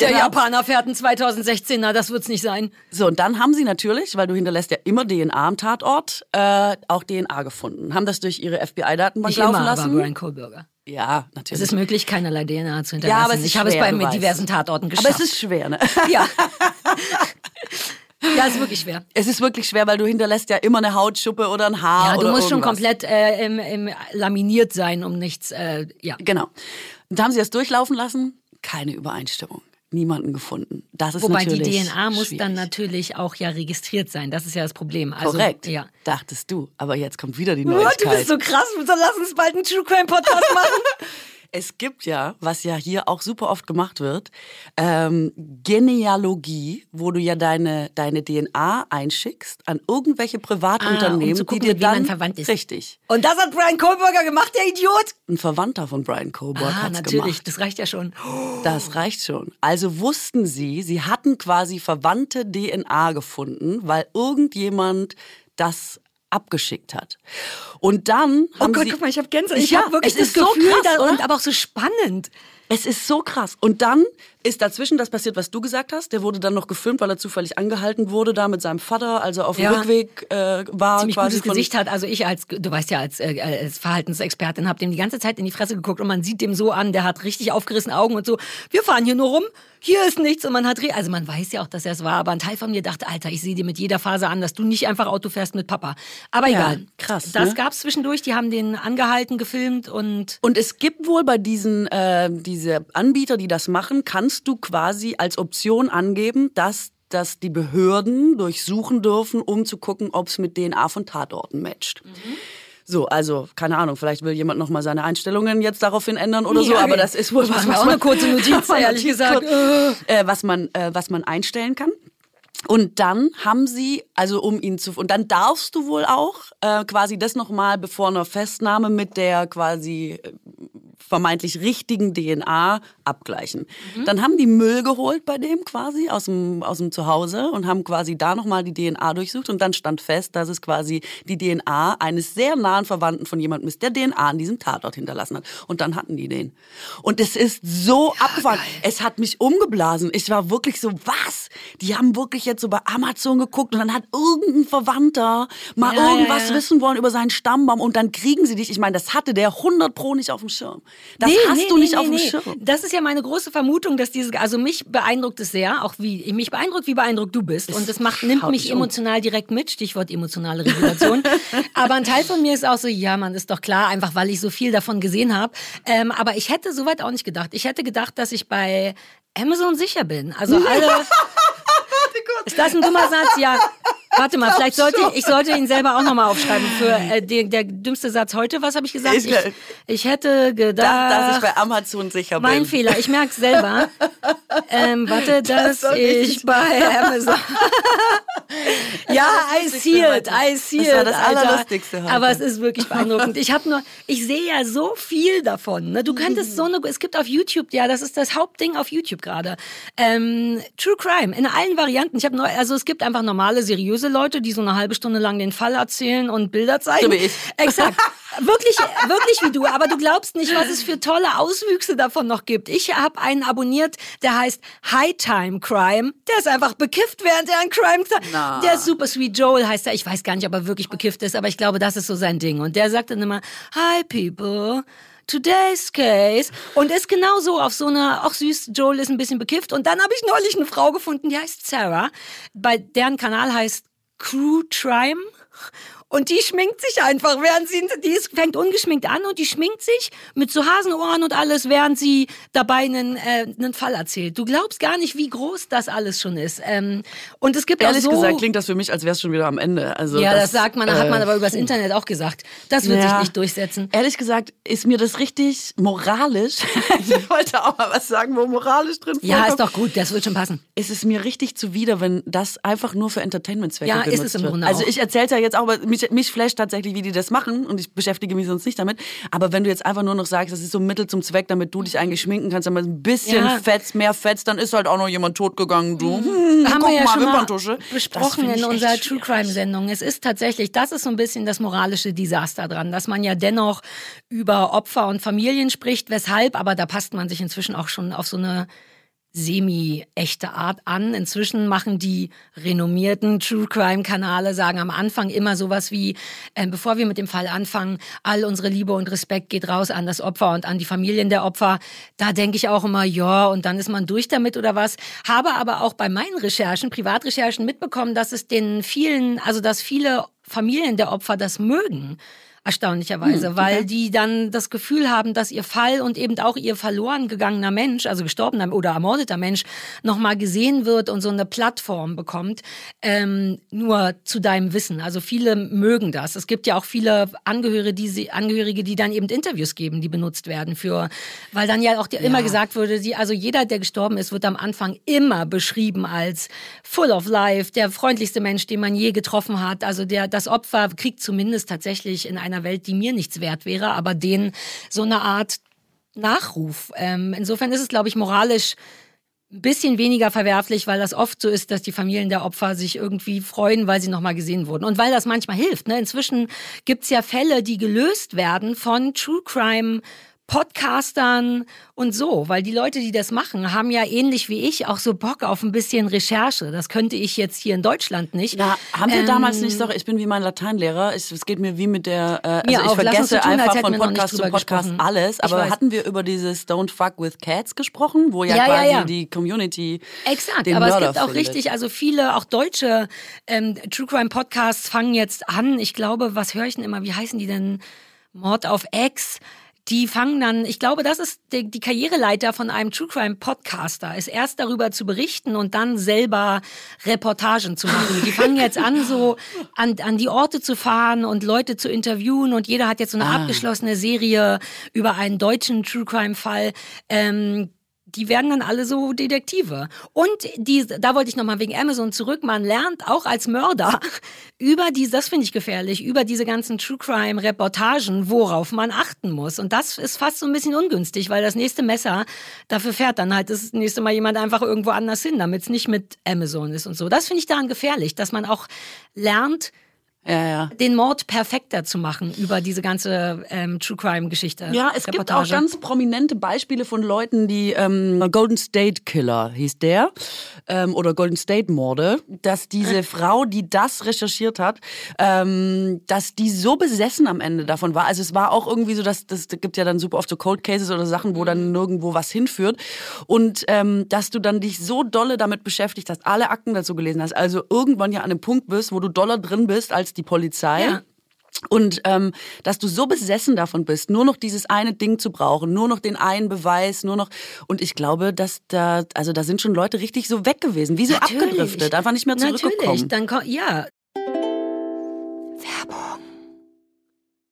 Der Genau. Japaner fährt einen 2016er, das wird's nicht sein. So, und dann haben sie natürlich, weil du hinterlässt ja immer DNA am Tatort, äh, auch DNA gefunden. Haben das durch ihre FBI-Datenbank laufen immer, lassen. aber Brian Kohlberger. Ja, Es natürlich. ist möglich, keinerlei DNA zu ja, hinterlassen. aber es ist ich habe es bei diversen Tatorten geschafft. Aber es ist schwer, ne? ja. ja, es ist wirklich schwer. Es ist wirklich schwer, weil du hinterlässt ja immer eine Hautschuppe oder ein Haar Ja, du musst schon irgendwas. komplett äh, im, im laminiert sein, um nichts, äh, ja. Genau. Und da haben sie das durchlaufen lassen. Keine Übereinstimmung. Niemanden gefunden. Das ist Wobei die natürlich DNA muss schwierig. dann natürlich auch ja registriert sein. Das ist ja das Problem. Also, Korrekt. Ja. Dachtest du. Aber jetzt kommt wieder die Oh, Neuigkeit. du bist so krass. Lass uns bald einen True Crime Podcast machen. Es gibt ja, was ja hier auch super oft gemacht wird, ähm, Genealogie, wo du ja deine, deine DNA einschickst an irgendwelche Privatunternehmen, um zu gucken, die dir dann man verwandt ist. richtig. Und das hat Brian Kohlberger gemacht, der Idiot. Ein Verwandter von Brian Coburg Ah, natürlich. gemacht. Das reicht ja schon. Das reicht schon. Also wussten sie, sie hatten quasi verwandte DNA gefunden, weil irgendjemand das abgeschickt hat. Und dann Oh Gott, guck mal, ich habe Gänsehaut. Ich Ja, habe wirklich es das ist so Gefühl, krass, da, und aber auch so spannend. Es ist so krass. Und dann ist dazwischen das passiert, was du gesagt hast. Der wurde dann noch gefilmt, weil er zufällig angehalten wurde, da mit seinem Vater, also auf dem Ja. Rückweg äh, war. ziemlich quasi gutes Gesicht hat. Also ich als, du weißt ja, als, äh, als Verhaltensexpertin habe dem die ganze Zeit in die Fresse geguckt und man sieht dem so an, der hat richtig aufgerissene Augen und so, wir fahren hier nur rum, hier ist nichts und man hat, also man weiß ja auch, dass er es war, aber ein Teil von mir dachte, Alter, ich sehe dir mit jeder Phase an, dass du nicht einfach Auto fährst mit Papa. Aber Ja, egal. krass, Das ne? gab's zwischendurch, die haben den angehalten, gefilmt und Und es gibt wohl bei diesen äh, diese Anbieter, die das machen, kannst du quasi als Option angeben, dass dass die Behörden durchsuchen dürfen, um zu gucken, ob es mit DNA von Tatorten matcht. So, also keine Ahnung, vielleicht will jemand noch mal seine Einstellungen jetzt daraufhin ändern oder so, Ja, aber okay. das ist wohl was, was auch man, eine kurze Notiz, ehrlich gesagt. äh, was man äh, was man einstellen kann. Und dann haben sie, also um ihn zu, und dann darfst du wohl auch äh, quasi das nochmal bevor einer Festnahme mit der quasi äh, vermeintlich richtigen DNA abgleichen. Dann haben die Müll geholt bei dem quasi aus dem, aus dem Zuhause und haben quasi da nochmal die DNA durchsucht und dann stand fest, dass es quasi die DNA eines sehr nahen Verwandten von jemandem ist, der DNA an diesem Tatort hinterlassen hat. Und dann hatten die den. Und es ist so abgefahren. Es hat mich umgeblasen. Ich war wirklich so, was? Die haben wirklich jetzt so bei Amazon geguckt und dann hat irgendein Verwandter mal Ja, ja, irgendwas ja. wissen wollen über seinen Stammbaum und dann kriegen sie dich. Ich meine, das hatte der 100 pro nicht auf dem Schirm. Das hast du nicht auf dem Schirm. Das ist ja meine große Vermutung, dass diese, also mich beeindruckt es sehr, auch wie, mich beeindruckt, wie beeindruckt du bist. Und das macht, nimmt mich mich um. emotional direkt mit, Stichwort emotionale Regulation. aber ein Teil von mir ist auch so, ja, man, ist doch klar, einfach weil ich so viel davon gesehen habe. Ähm, aber ich hätte soweit auch nicht gedacht. Ich hätte gedacht, dass ich bei Amazon sicher bin. Also alle. Ist das ein dummer Satz? Ja. Warte mal, vielleicht sollte ich, ich sollte ihn selber auch nochmal aufschreiben für äh, den, der dümmste Satz heute. Was habe ich gesagt? Ich- Ich, hätte gedacht. dass ich bei Amazon sicher bin. Mein Fehler, ich merke selber. ähm, warte, dass ich richtig bei Amazon. ja, I see it, I see Das war it. das Alter. Allerlustigste heute. Aber es ist wirklich beeindruckend. Ich habe nur, ich sehe ja so viel davon. Ne? Du könntest so eine, es gibt auf YouTube, ja, das ist das Hauptding auf YouTube gerade. Ähm, True Crime in allen Varianten. Ich habe also es gibt einfach normale, seriöse Leute, die so eine halbe Stunde lang den Fall erzählen und Bilder zeigen. So wie ich. Exakt. Wirklich, wirklich wie du. Aber du glaubst nicht, was es für tolle Auswüchse davon noch gibt. Ich habe einen abonniert, der heißt High Time Crime. Der ist einfach bekifft, während er einen Crime zeigt. Na. Der ist Super Sweet Joel heißt er. Ich weiß gar nicht, ob er wirklich bekifft ist, aber ich glaube, das ist so sein Ding. Und der sagt dann immer, Hi people. Today's Case und ist genau so auf so eine, auch süß, Joel ist ein bisschen bekifft und dann habe ich neulich eine Frau gefunden, die heißt Sarah, bei deren Kanal heißt Crew Trime und die schminkt sich einfach, während sie, die ist, fängt ungeschminkt an und die schminkt sich mit so Hasenohren und alles, während sie dabei einen, äh, einen Fall erzählt. Du glaubst gar nicht, wie groß das alles schon ist. Ähm, und es gibt Ehrlich auch so, gesagt klingt das für mich, als wäre es schon wieder am Ende. Also ja, das, sagt man, hat man äh, aber übers Internet auch gesagt. Das wird Ja. sich nicht durchsetzen. Ehrlich gesagt ist mir das richtig moralisch. ich wollte auch mal was sagen, wo moralisch drin Ja, vorkommt. ist doch gut, das wird schon passen. Es ist mir richtig zuwider, wenn das einfach nur für Entertainment-Zwecke Ja, ist genutzt es im wird. Grunde Also auch. ich erzähle ja jetzt auch, aber mich mich, flasht tatsächlich, wie die das machen und ich beschäftige mich sonst nicht damit. Aber wenn du jetzt einfach nur noch sagst, das ist so ein Mittel zum Zweck, damit du dich eigentlich schminken kannst, damit ein bisschen Ja. fetzt, mehr fetzt, dann ist halt auch noch jemand totgegangen, du. Hm, haben wir ja mal, schon mal besprochen in unserer. True Crime Sendung. Es ist tatsächlich, das ist so ein bisschen das moralische Desaster dran, dass man ja dennoch über Opfer und Familien spricht, weshalb, aber da passt man sich inzwischen auch schon auf so eine semi-echte Art an. Inzwischen machen die renommierten True Crime Kanale, sagen am Anfang immer sowas wie, äh, bevor wir mit dem Fall anfangen, all unsere Liebe und Respekt geht raus an das Opfer und an die Familien der Opfer. Da denke ich auch immer, ja, und dann ist man durch damit oder was. Habe aber auch bei meinen Recherchen, Privatrecherchen mitbekommen, dass es den vielen, also dass viele Familien der Opfer das mögen erstaunlicherweise, weil die dann das Gefühl haben, dass ihr Fall und eben auch ihr verloren gegangener Mensch, also gestorbener oder ermordeter Mensch, nochmal gesehen wird und so eine Plattform bekommt, ähm, nur zu deinem Wissen. Also viele mögen das. Es gibt ja auch viele Angehörige, die, sie, Angehörige, die dann eben Interviews geben, die benutzt werden für, weil dann ja auch die, immer gesagt wurde, sie, also jeder, der gestorben ist, wird am Anfang immer beschrieben als full of life, der freundlichste Mensch, den man je getroffen hat. Also der, das Opfer kriegt zumindest tatsächlich in einer Welt, die mir nichts wert wäre, aber den so eine Art Nachruf. Ähm, insofern ist es, glaube ich, moralisch ein bisschen weniger verwerflich, weil das oft so ist, dass die Familien der Opfer sich irgendwie freuen, weil sie nochmal gesehen wurden. Und weil das manchmal hilft. Ne? Inzwischen gibt's ja Fälle, die gelöst werden von True Crime Podcastern und so, weil die Leute, die das machen, haben ja ähnlich wie ich auch so Bock auf ein bisschen Recherche. Das könnte ich jetzt hier in Deutschland nicht. Na, haben wir Ähm, damals nicht, sorry, ich bin wie mein Lateinlehrer, ich, es geht mir wie mit der, äh, also Mir ich so vergesse tun, einfach von Podcast zu Podcast gesprochen. alles, aber hatten wir über dieses Don't Fuck with Cats gesprochen, wo ja, Ja, ja, quasi ja. die Community Exakt, den aber Mörder es gibt auch findet. richtig, also viele, auch deutsche ähm, True Crime Podcasts fangen jetzt an. Ich glaube, was höre ich denn immer? Wie heißen die denn? Mord auf Ex. Die fangen dann, ich glaube, das ist die, die Karriereleiter von einem True Crime Podcaster, ist erst darüber zu berichten und dann selber Reportagen zu machen. Die fangen jetzt an, so an, an die Orte zu fahren und Leute zu interviewen und jeder hat jetzt so eine abgeschlossene Serie über einen deutschen True Crime Fall. Ähm, die werden dann alle so Detektive. Und die, da wollte ich nochmal wegen Amazon zurück. Man lernt auch als Mörder über diese, das finde ich gefährlich, über diese ganzen True Crime Reportagen, worauf man achten muss. Und das ist fast so ein bisschen ungünstig, weil das nächste Messer, dafür fährt dann halt das nächste Mal jemand einfach irgendwo anders hin, damit es nicht mit Amazon ist und so. Das finde ich daran gefährlich, dass man auch lernt, Ja, ja. den Mord perfekter zu machen über diese ganze ähm, True Crime Geschichte. Ja, es gibt Reportage. auch ganz prominente Beispiele von Leuten, die ähm, Golden State Killer hieß der ähm, oder Golden State Morde, dass diese Frau, die das recherchiert hat, ähm, dass die so besessen am Ende davon war. Also es war auch irgendwie so, dass das gibt ja dann super oft so Cold Cases oder Sachen, wo dann nirgendwo was hinführt und ähm, dass du dann dich so dolle damit beschäftigt hast, alle Akten dazu gelesen hast, also irgendwann ja an einem Punkt bist, wo du doller drin bist als die Polizei. Ja. Und ähm, dass du so besessen davon bist, nur noch dieses eine Ding zu brauchen, nur noch den einen Beweis, nur noch. Und ich glaube, dass da, also da sind schon Leute richtig so weg gewesen, wie so Natürlich. abgedriftet, einfach nicht mehr zurückgekommen. Natürlich, dann ja,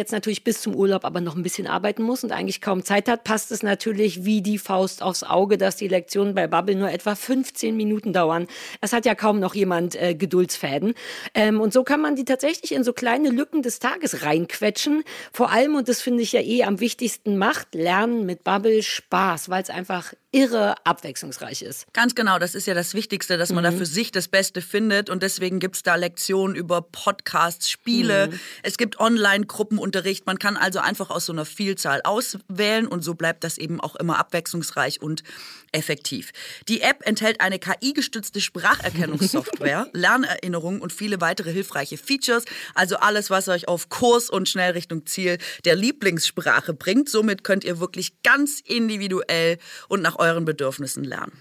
jetzt natürlich bis zum Urlaub aber noch ein bisschen arbeiten muss und eigentlich kaum Zeit hat, passt es natürlich wie die Faust aufs Auge, dass die Lektionen bei Bubble nur etwa 15 Minuten dauern. Es hat ja kaum noch jemand äh, Geduldsfäden. Ähm, und so kann man die tatsächlich in so kleine Lücken des Tages reinquetschen. Vor allem, und das finde ich ja eh am wichtigsten, macht Lernen mit Bubble Spaß, weil es einfach irre abwechslungsreich ist. Ganz genau, das ist ja das Wichtigste, dass man mhm. da für sich das Beste findet und deswegen gibt es da Lektionen über Podcasts, Spiele, mhm. es gibt Online-Gruppenunterricht, man kann also einfach aus so einer Vielzahl auswählen und so bleibt das eben auch immer abwechslungsreich und effektiv. Die App enthält eine KI-gestützte Spracherkennungssoftware, Lernerinnerungen und viele weitere hilfreiche Features, also alles, was euch auf Kurs und schnell Richtung Ziel der Lieblingssprache bringt. Somit könnt ihr wirklich ganz individuell und nach euren Bedürfnissen lernen.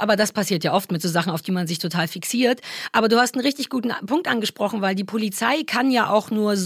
Aber das passiert ja oft mit so Sachen, auf die man sich total fixiert. Aber du hast einen richtig guten Punkt angesprochen, weil die Polizei kann ja auch nur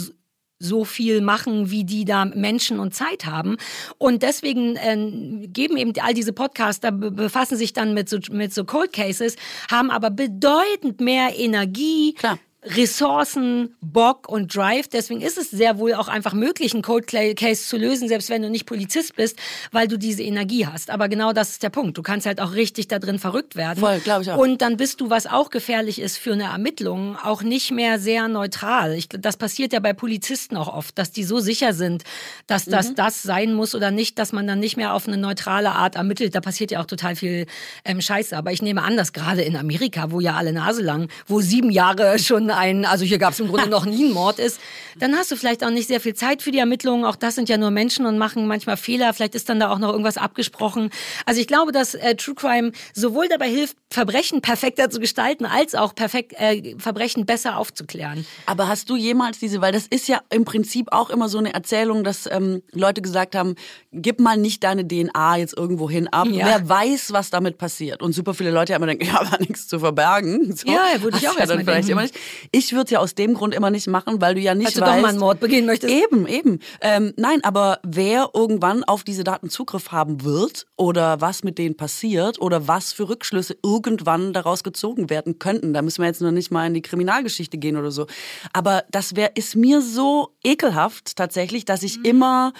so viel machen, wie die da Menschen und Zeit haben. Und deswegen äh, geben eben all diese Podcaster, befassen sich dann mit so, mit so Cold Cases, haben aber bedeutend mehr Energie, Klar. Ressourcen, Bock und Drive. Deswegen ist es sehr wohl auch einfach möglich, einen Code Case zu lösen, selbst wenn du nicht Polizist bist, weil du diese Energie hast. Aber genau das ist der Punkt. Du kannst halt auch richtig da drin verrückt werden. Voll, glaube ich auch. Und dann bist du, was auch gefährlich ist für eine Ermittlung, auch nicht mehr sehr neutral. Ich, das passiert ja bei Polizisten auch oft, dass die so sicher sind, dass das mhm. das sein muss oder nicht, dass man dann nicht mehr auf eine neutrale Art ermittelt. Da passiert ja auch total viel ähm, Scheiße. Aber ich nehme an, dass gerade in Amerika, wo ja alle Nase lang, wo sieben Jahre schon ein, also hier gab es im Grunde noch nie einen Mord ist, dann hast du vielleicht auch nicht sehr viel Zeit für die Ermittlungen. Auch das sind ja nur Menschen und machen manchmal Fehler. Vielleicht ist dann da auch noch irgendwas abgesprochen. Also ich glaube, dass äh, True Crime sowohl dabei hilft, Verbrechen perfekter zu gestalten, als auch perfekt äh, Verbrechen besser aufzuklären. Aber hast du jemals diese, weil das ist ja im Prinzip auch immer so eine Erzählung, dass ähm, Leute gesagt haben, gib mal nicht deine DNA jetzt irgendwo hin ab. Ja. Wer weiß, was damit passiert. Und super viele Leute haben immer denken, ja, aber nichts zu verbergen. So. Ja, würde ich auch ja dann vielleicht immer nicht. Ich würde es ja aus dem Grund immer nicht machen, weil du ja nicht weißt. du doch mal einen Mord begehen möchtest. Eben, eben. Ähm, nein, aber wer irgendwann auf diese Daten Zugriff haben wird oder was mit denen passiert oder was für Rückschlüsse irgendwann daraus gezogen werden könnten, da müssen wir jetzt noch nicht mal in die Kriminalgeschichte gehen oder so. Aber das wäre, ist mir so ekelhaft tatsächlich, dass ich mhm. immer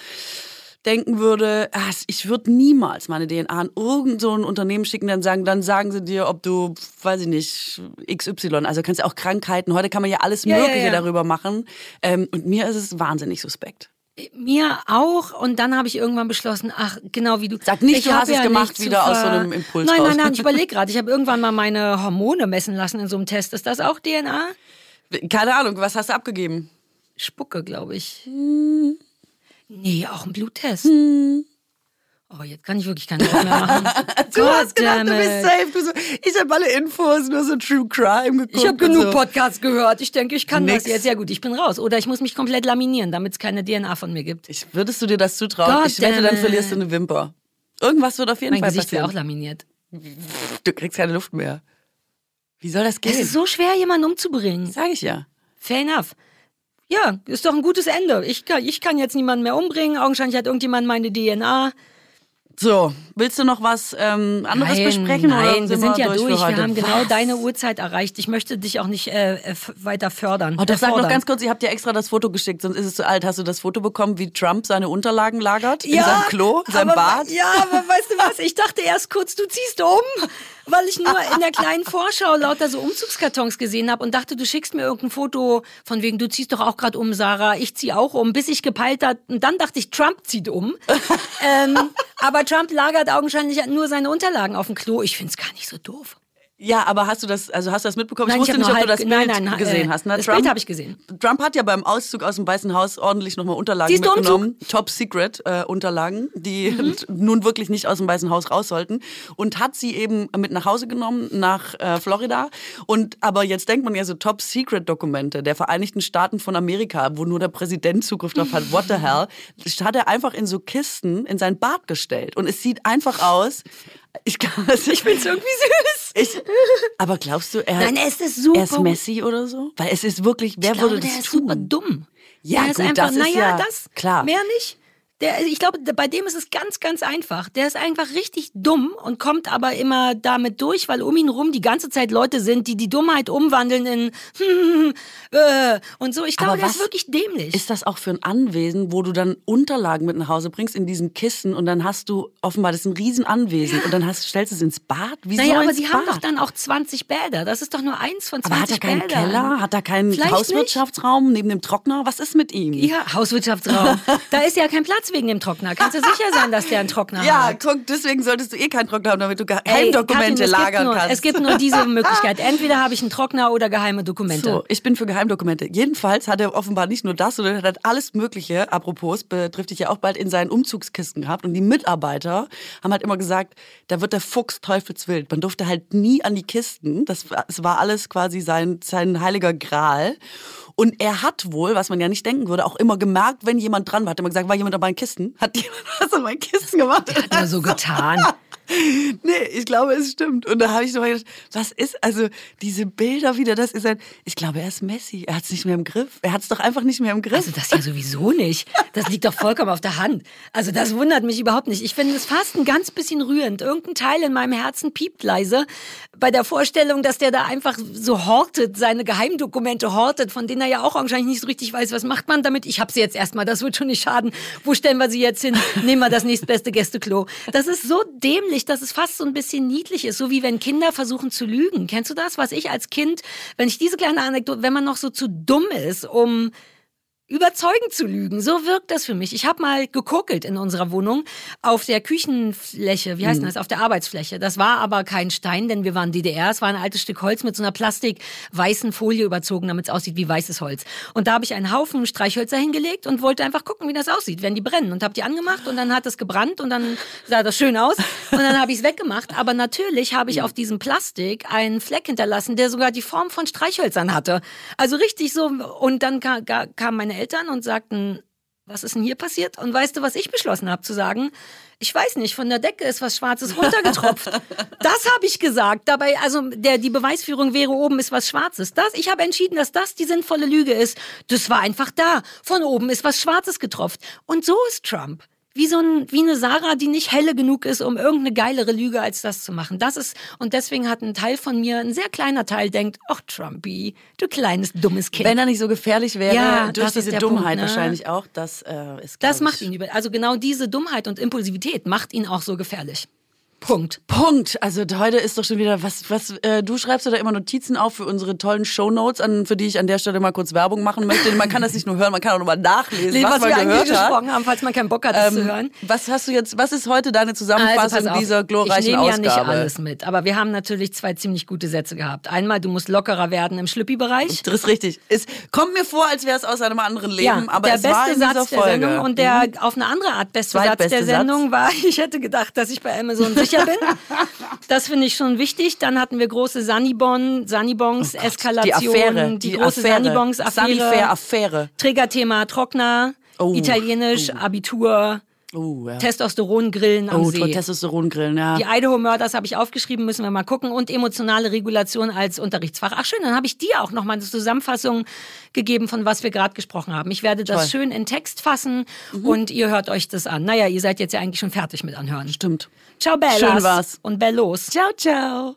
denken würde, ah, ich würde niemals meine DNA an irgendein so Unternehmen schicken, dann sagen, dann sagen sie dir, ob du, weiß ich nicht, XY, also kannst du auch Krankheiten, heute kann man ja alles Mögliche ja, ja, ja. darüber machen. Ähm, und mir ist es wahnsinnig suspekt. Mir auch. Und dann habe ich irgendwann beschlossen, ach, genau wie du. Sag nicht, du hast es gemacht wieder aus so einem Impuls Nein, nein, nein, ich überlege gerade. Ich habe irgendwann mal meine Hormone messen lassen in so einem Test. Ist das auch DNA? Keine Ahnung, was hast du abgegeben? Spucke, glaube ich. Hm. Nee, auch ein Bluttest. Hm. Oh, jetzt kann ich wirklich keine mehr machen. du God hast gedacht, du bist safe. Du so, ich habe alle Infos, nur so True Crime geguckt. Ich habe genug so. Podcasts gehört. Ich denke, ich kann Nix. das jetzt. Sehr gut, ich bin raus. Oder ich muss mich komplett laminieren, damit es keine DNA von mir gibt. Ich, würdest du dir das zutrauen? God ich wette, dann verlierst du eine Wimper. Irgendwas wird auf jeden mein Fall Gesicht passieren. auch laminiert. Du kriegst keine Luft mehr. Wie soll das gehen? Es ist so schwer, jemanden umzubringen. Sag ich ja. Fair enough. Ja, ist doch ein gutes Ende. Ich kann, ich kann jetzt niemanden mehr umbringen. Augenscheinlich hat irgendjemand meine DNA. So, willst du noch was ähm, anderes nein, besprechen? Nein, oder wir sind ja durch. Wir haben genau was? deine Uhrzeit erreicht. Ich möchte dich auch nicht äh, weiter fördern. Oh, doch, sag noch ganz kurz, ich habe dir extra das Foto geschickt, sonst ist es zu alt. Hast du das Foto bekommen, wie Trump seine Unterlagen lagert? Ja, in seinem Klo, in seinem aber, Bad? Ja, aber weißt du was? Ich dachte erst kurz, du ziehst um. Weil ich nur in der kleinen Vorschau lauter so Umzugskartons gesehen habe und dachte, du schickst mir irgendein Foto von wegen, du ziehst doch auch gerade um, Sarah, ich zieh auch um, bis ich gepeilt hat. Und dann dachte ich, Trump zieht um. ähm, aber Trump lagert augenscheinlich nur seine Unterlagen auf dem Klo. Ich find's gar nicht so doof. Ja, aber hast du das, also hast du das mitbekommen? Nein, ich ich wusste hab nicht, ob du das halb- Bild nein, nein, gesehen äh, hast. Ne? das Bild hab ich gesehen. Trump hat ja beim Auszug aus dem Weißen Haus ordentlich nochmal Unterlagen Siehst mitgenommen. Top Secret äh, Unterlagen, die Mhm. nun wirklich nicht aus dem Weißen Haus raus sollten. Und hat sie eben mit nach Hause genommen nach äh, Florida. Und aber jetzt denkt man ja so Top Secret Dokumente der Vereinigten Staaten von Amerika, wo nur der Präsident Zugriff drauf hat. What the hell? Das hat er einfach in so Kisten in sein Bad gestellt. Und es sieht einfach aus. Ich, das Ich find's irgendwie süß. ich, aber glaubst du, er, Nein, es ist super. er ist Messi oder so? Weil es ist wirklich, wer ich glaube, würde der das ist tun? super dumm. Ja, der ist gut, einfach, das ist naja, ja das, klar. mehr nicht. Der, ich glaube, bei dem ist es ganz, ganz einfach. Der ist einfach richtig dumm und kommt aber immer damit durch, weil um ihn rum die ganze Zeit Leute sind, die die Dummheit umwandeln in äh, und so. Ich glaube, der ist wirklich dämlich. Ist das auch für ein Anwesen, wo du dann Unterlagen mit nach Hause bringst in diesen Kissen und dann hast du offenbar, das ist ein Riesenanwesen und dann hast, stellst du es ins Bad? Wieso naja, aber sie Bad? haben doch dann auch 20 Bäder. Das ist doch nur eins von 20 aber hat er keinen Bädern. Keller? Hat er keinen Vielleicht Hauswirtschaftsraum neben dem Trockner? Was ist mit ihm? Ja, Hauswirtschaftsraum. da ist ja kein Platz wegen dem Trockner. Kannst du sicher sein, dass der einen Trockner Ja, hat? guck, deswegen solltest du eh keinen Trockner haben, damit du Ey, Geheimdokumente Katrin, es gibt lagern nur, kannst. Es gibt nur diese Möglichkeit. Entweder habe ich einen Trockner oder geheime Dokumente. So, ich bin für Geheimdokumente. Jedenfalls hat er offenbar nicht nur das, sondern er hat alles Mögliche, apropos, betrifft dich ja auch bald, in seinen Umzugskisten gehabt. Und die Mitarbeiter haben halt immer gesagt, da wird der Fuchs teufelswild. Man durfte halt nie an die Kisten. Das, war- es war alles quasi sein, sein heiliger Gral. Und er hat wohl, was man ja nicht denken würde, auch immer gemerkt, wenn jemand dran war. Hat immer gesagt, war jemand an meinen Kisten? Hat jemand was an meinen Kisten gemacht? Hat er so getan. Nee, ich glaube, es stimmt. Und da habe ich so mal gedacht, was ist, also diese Bilder wieder, das ist ein, ich glaube, er ist Messi. Er hat es nicht mehr im Griff. Er hat es doch einfach nicht mehr im Griff. Also das ja sowieso nicht. Das liegt doch vollkommen auf der Hand. Also das wundert mich überhaupt nicht. Ich finde es fast ein ganz bisschen rührend. Irgendein Teil in meinem Herzen piept leise bei der Vorstellung, dass der da einfach so hortet, seine Geheimdokumente hortet, von denen er ja auch wahrscheinlich nicht so richtig weiß, was macht man damit. Ich habe sie jetzt erstmal, das wird schon nicht schaden. Wo stellen wir sie jetzt hin? Nehmen wir das nächstbeste Gästeklo. Das ist so dämlich, dass es fast so ein bisschen niedlich ist. So wie wenn Kinder versuchen zu lügen. Kennst du das? Was ich als Kind, wenn ich diese kleine Anekdote, wenn man noch so zu dumm ist, um überzeugend zu lügen. So wirkt das für mich. Ich habe mal gekokelt in unserer Wohnung auf der Küchenfläche, wie heißt denn das, auf der Arbeitsfläche. Das war aber kein Stein, denn wir waren DDR. Es war ein altes Stück Holz mit so einer plastik-weißen Folie überzogen, damit es aussieht wie weißes Holz. Und da habe ich einen Haufen Streichhölzer hingelegt und wollte einfach gucken, wie das aussieht, wenn die brennen. Und habe die angemacht und dann hat es gebrannt und dann sah das schön aus. Und dann habe ich es weggemacht. Aber natürlich habe ich auf diesem Plastik einen Fleck hinterlassen, der sogar die Form von Streichhölzern hatte. Also richtig so. Und dann ka ka kamen meine Eltern und sagten, was ist denn hier passiert? Und weißt du, was ich beschlossen habe zu sagen? Ich weiß nicht, von der Decke ist was Schwarzes runtergetropft. das habe ich gesagt. Dabei, also der, die Beweisführung wäre, oben ist was Schwarzes. Das, ich habe entschieden, dass das die sinnvolle Lüge ist. Das war einfach da. Von oben ist was Schwarzes getropft. Und so ist Trump. Wie so ein, wie eine Sarah, die nicht helle genug ist, um irgendeine geilere Lüge als das zu machen. Das ist, und deswegen hat ein Teil von mir, ein sehr kleiner Teil, denkt, ach Trumpy, du kleines dummes Kind. Wenn er nicht so gefährlich wäre, Ja, durch diese Dummheit Punkt, ne? wahrscheinlich auch, das äh, ist Das macht ihn über. Also genau diese Dummheit und Impulsivität macht ihn auch so gefährlich. Punkt. Punkt. Also heute ist doch schon wieder was. Was äh, du schreibst oder immer Notizen auf für unsere tollen Shownotes, an für die ich an der Stelle mal kurz Werbung machen möchte. Man kann das nicht nur hören, man kann auch nochmal nachlesen, was, was man wir eigentlich gesprochen haben, falls man keinen Bock hat, das zu hören. Was hast du jetzt? Was ist heute deine Zusammenfassung Also, dieser glorreichen ich nehme ja Ausgabe? nicht alles mit, aber wir haben natürlich zwei ziemlich gute Sätze gehabt. Einmal, du musst lockerer werden im Schlüppi-Bereich. Das ist richtig. Es kommt mir vor, als wäre es aus einem anderen Leben, aber der es beste war in dieser Satz der Folge. Sendung und der auf eine andere Art beste Satz der Satz. Sendung war, ich hätte gedacht, dass ich bei Amazon sicher bin. Das finde ich schon wichtig. Dann hatten wir große Sanibon, Sanibons, Oh Die Eskalationen, Affäre, die, große Sanibons, Affäre. Trägerthema Trockner, Oh. Italienisch, Abitur, Oh, ja. Testosterongrillen am Oh, See. Testosterongrillen, ja. Die Idaho Murders habe ich aufgeschrieben, müssen wir mal gucken. Und emotionale Regulation als Unterrichtsfach. Ach schön, dann habe ich dir auch nochmal eine Zusammenfassung gegeben, von was wir gerade gesprochen haben. Ich werde das Toll. Mhm. schön in Text fassen und ihr hört euch das an. Naja, ihr seid jetzt ja eigentlich schon fertig mit anhören. Stimmt. Ciao Bellas Schön war's. und Bellos. Ciao, ciao.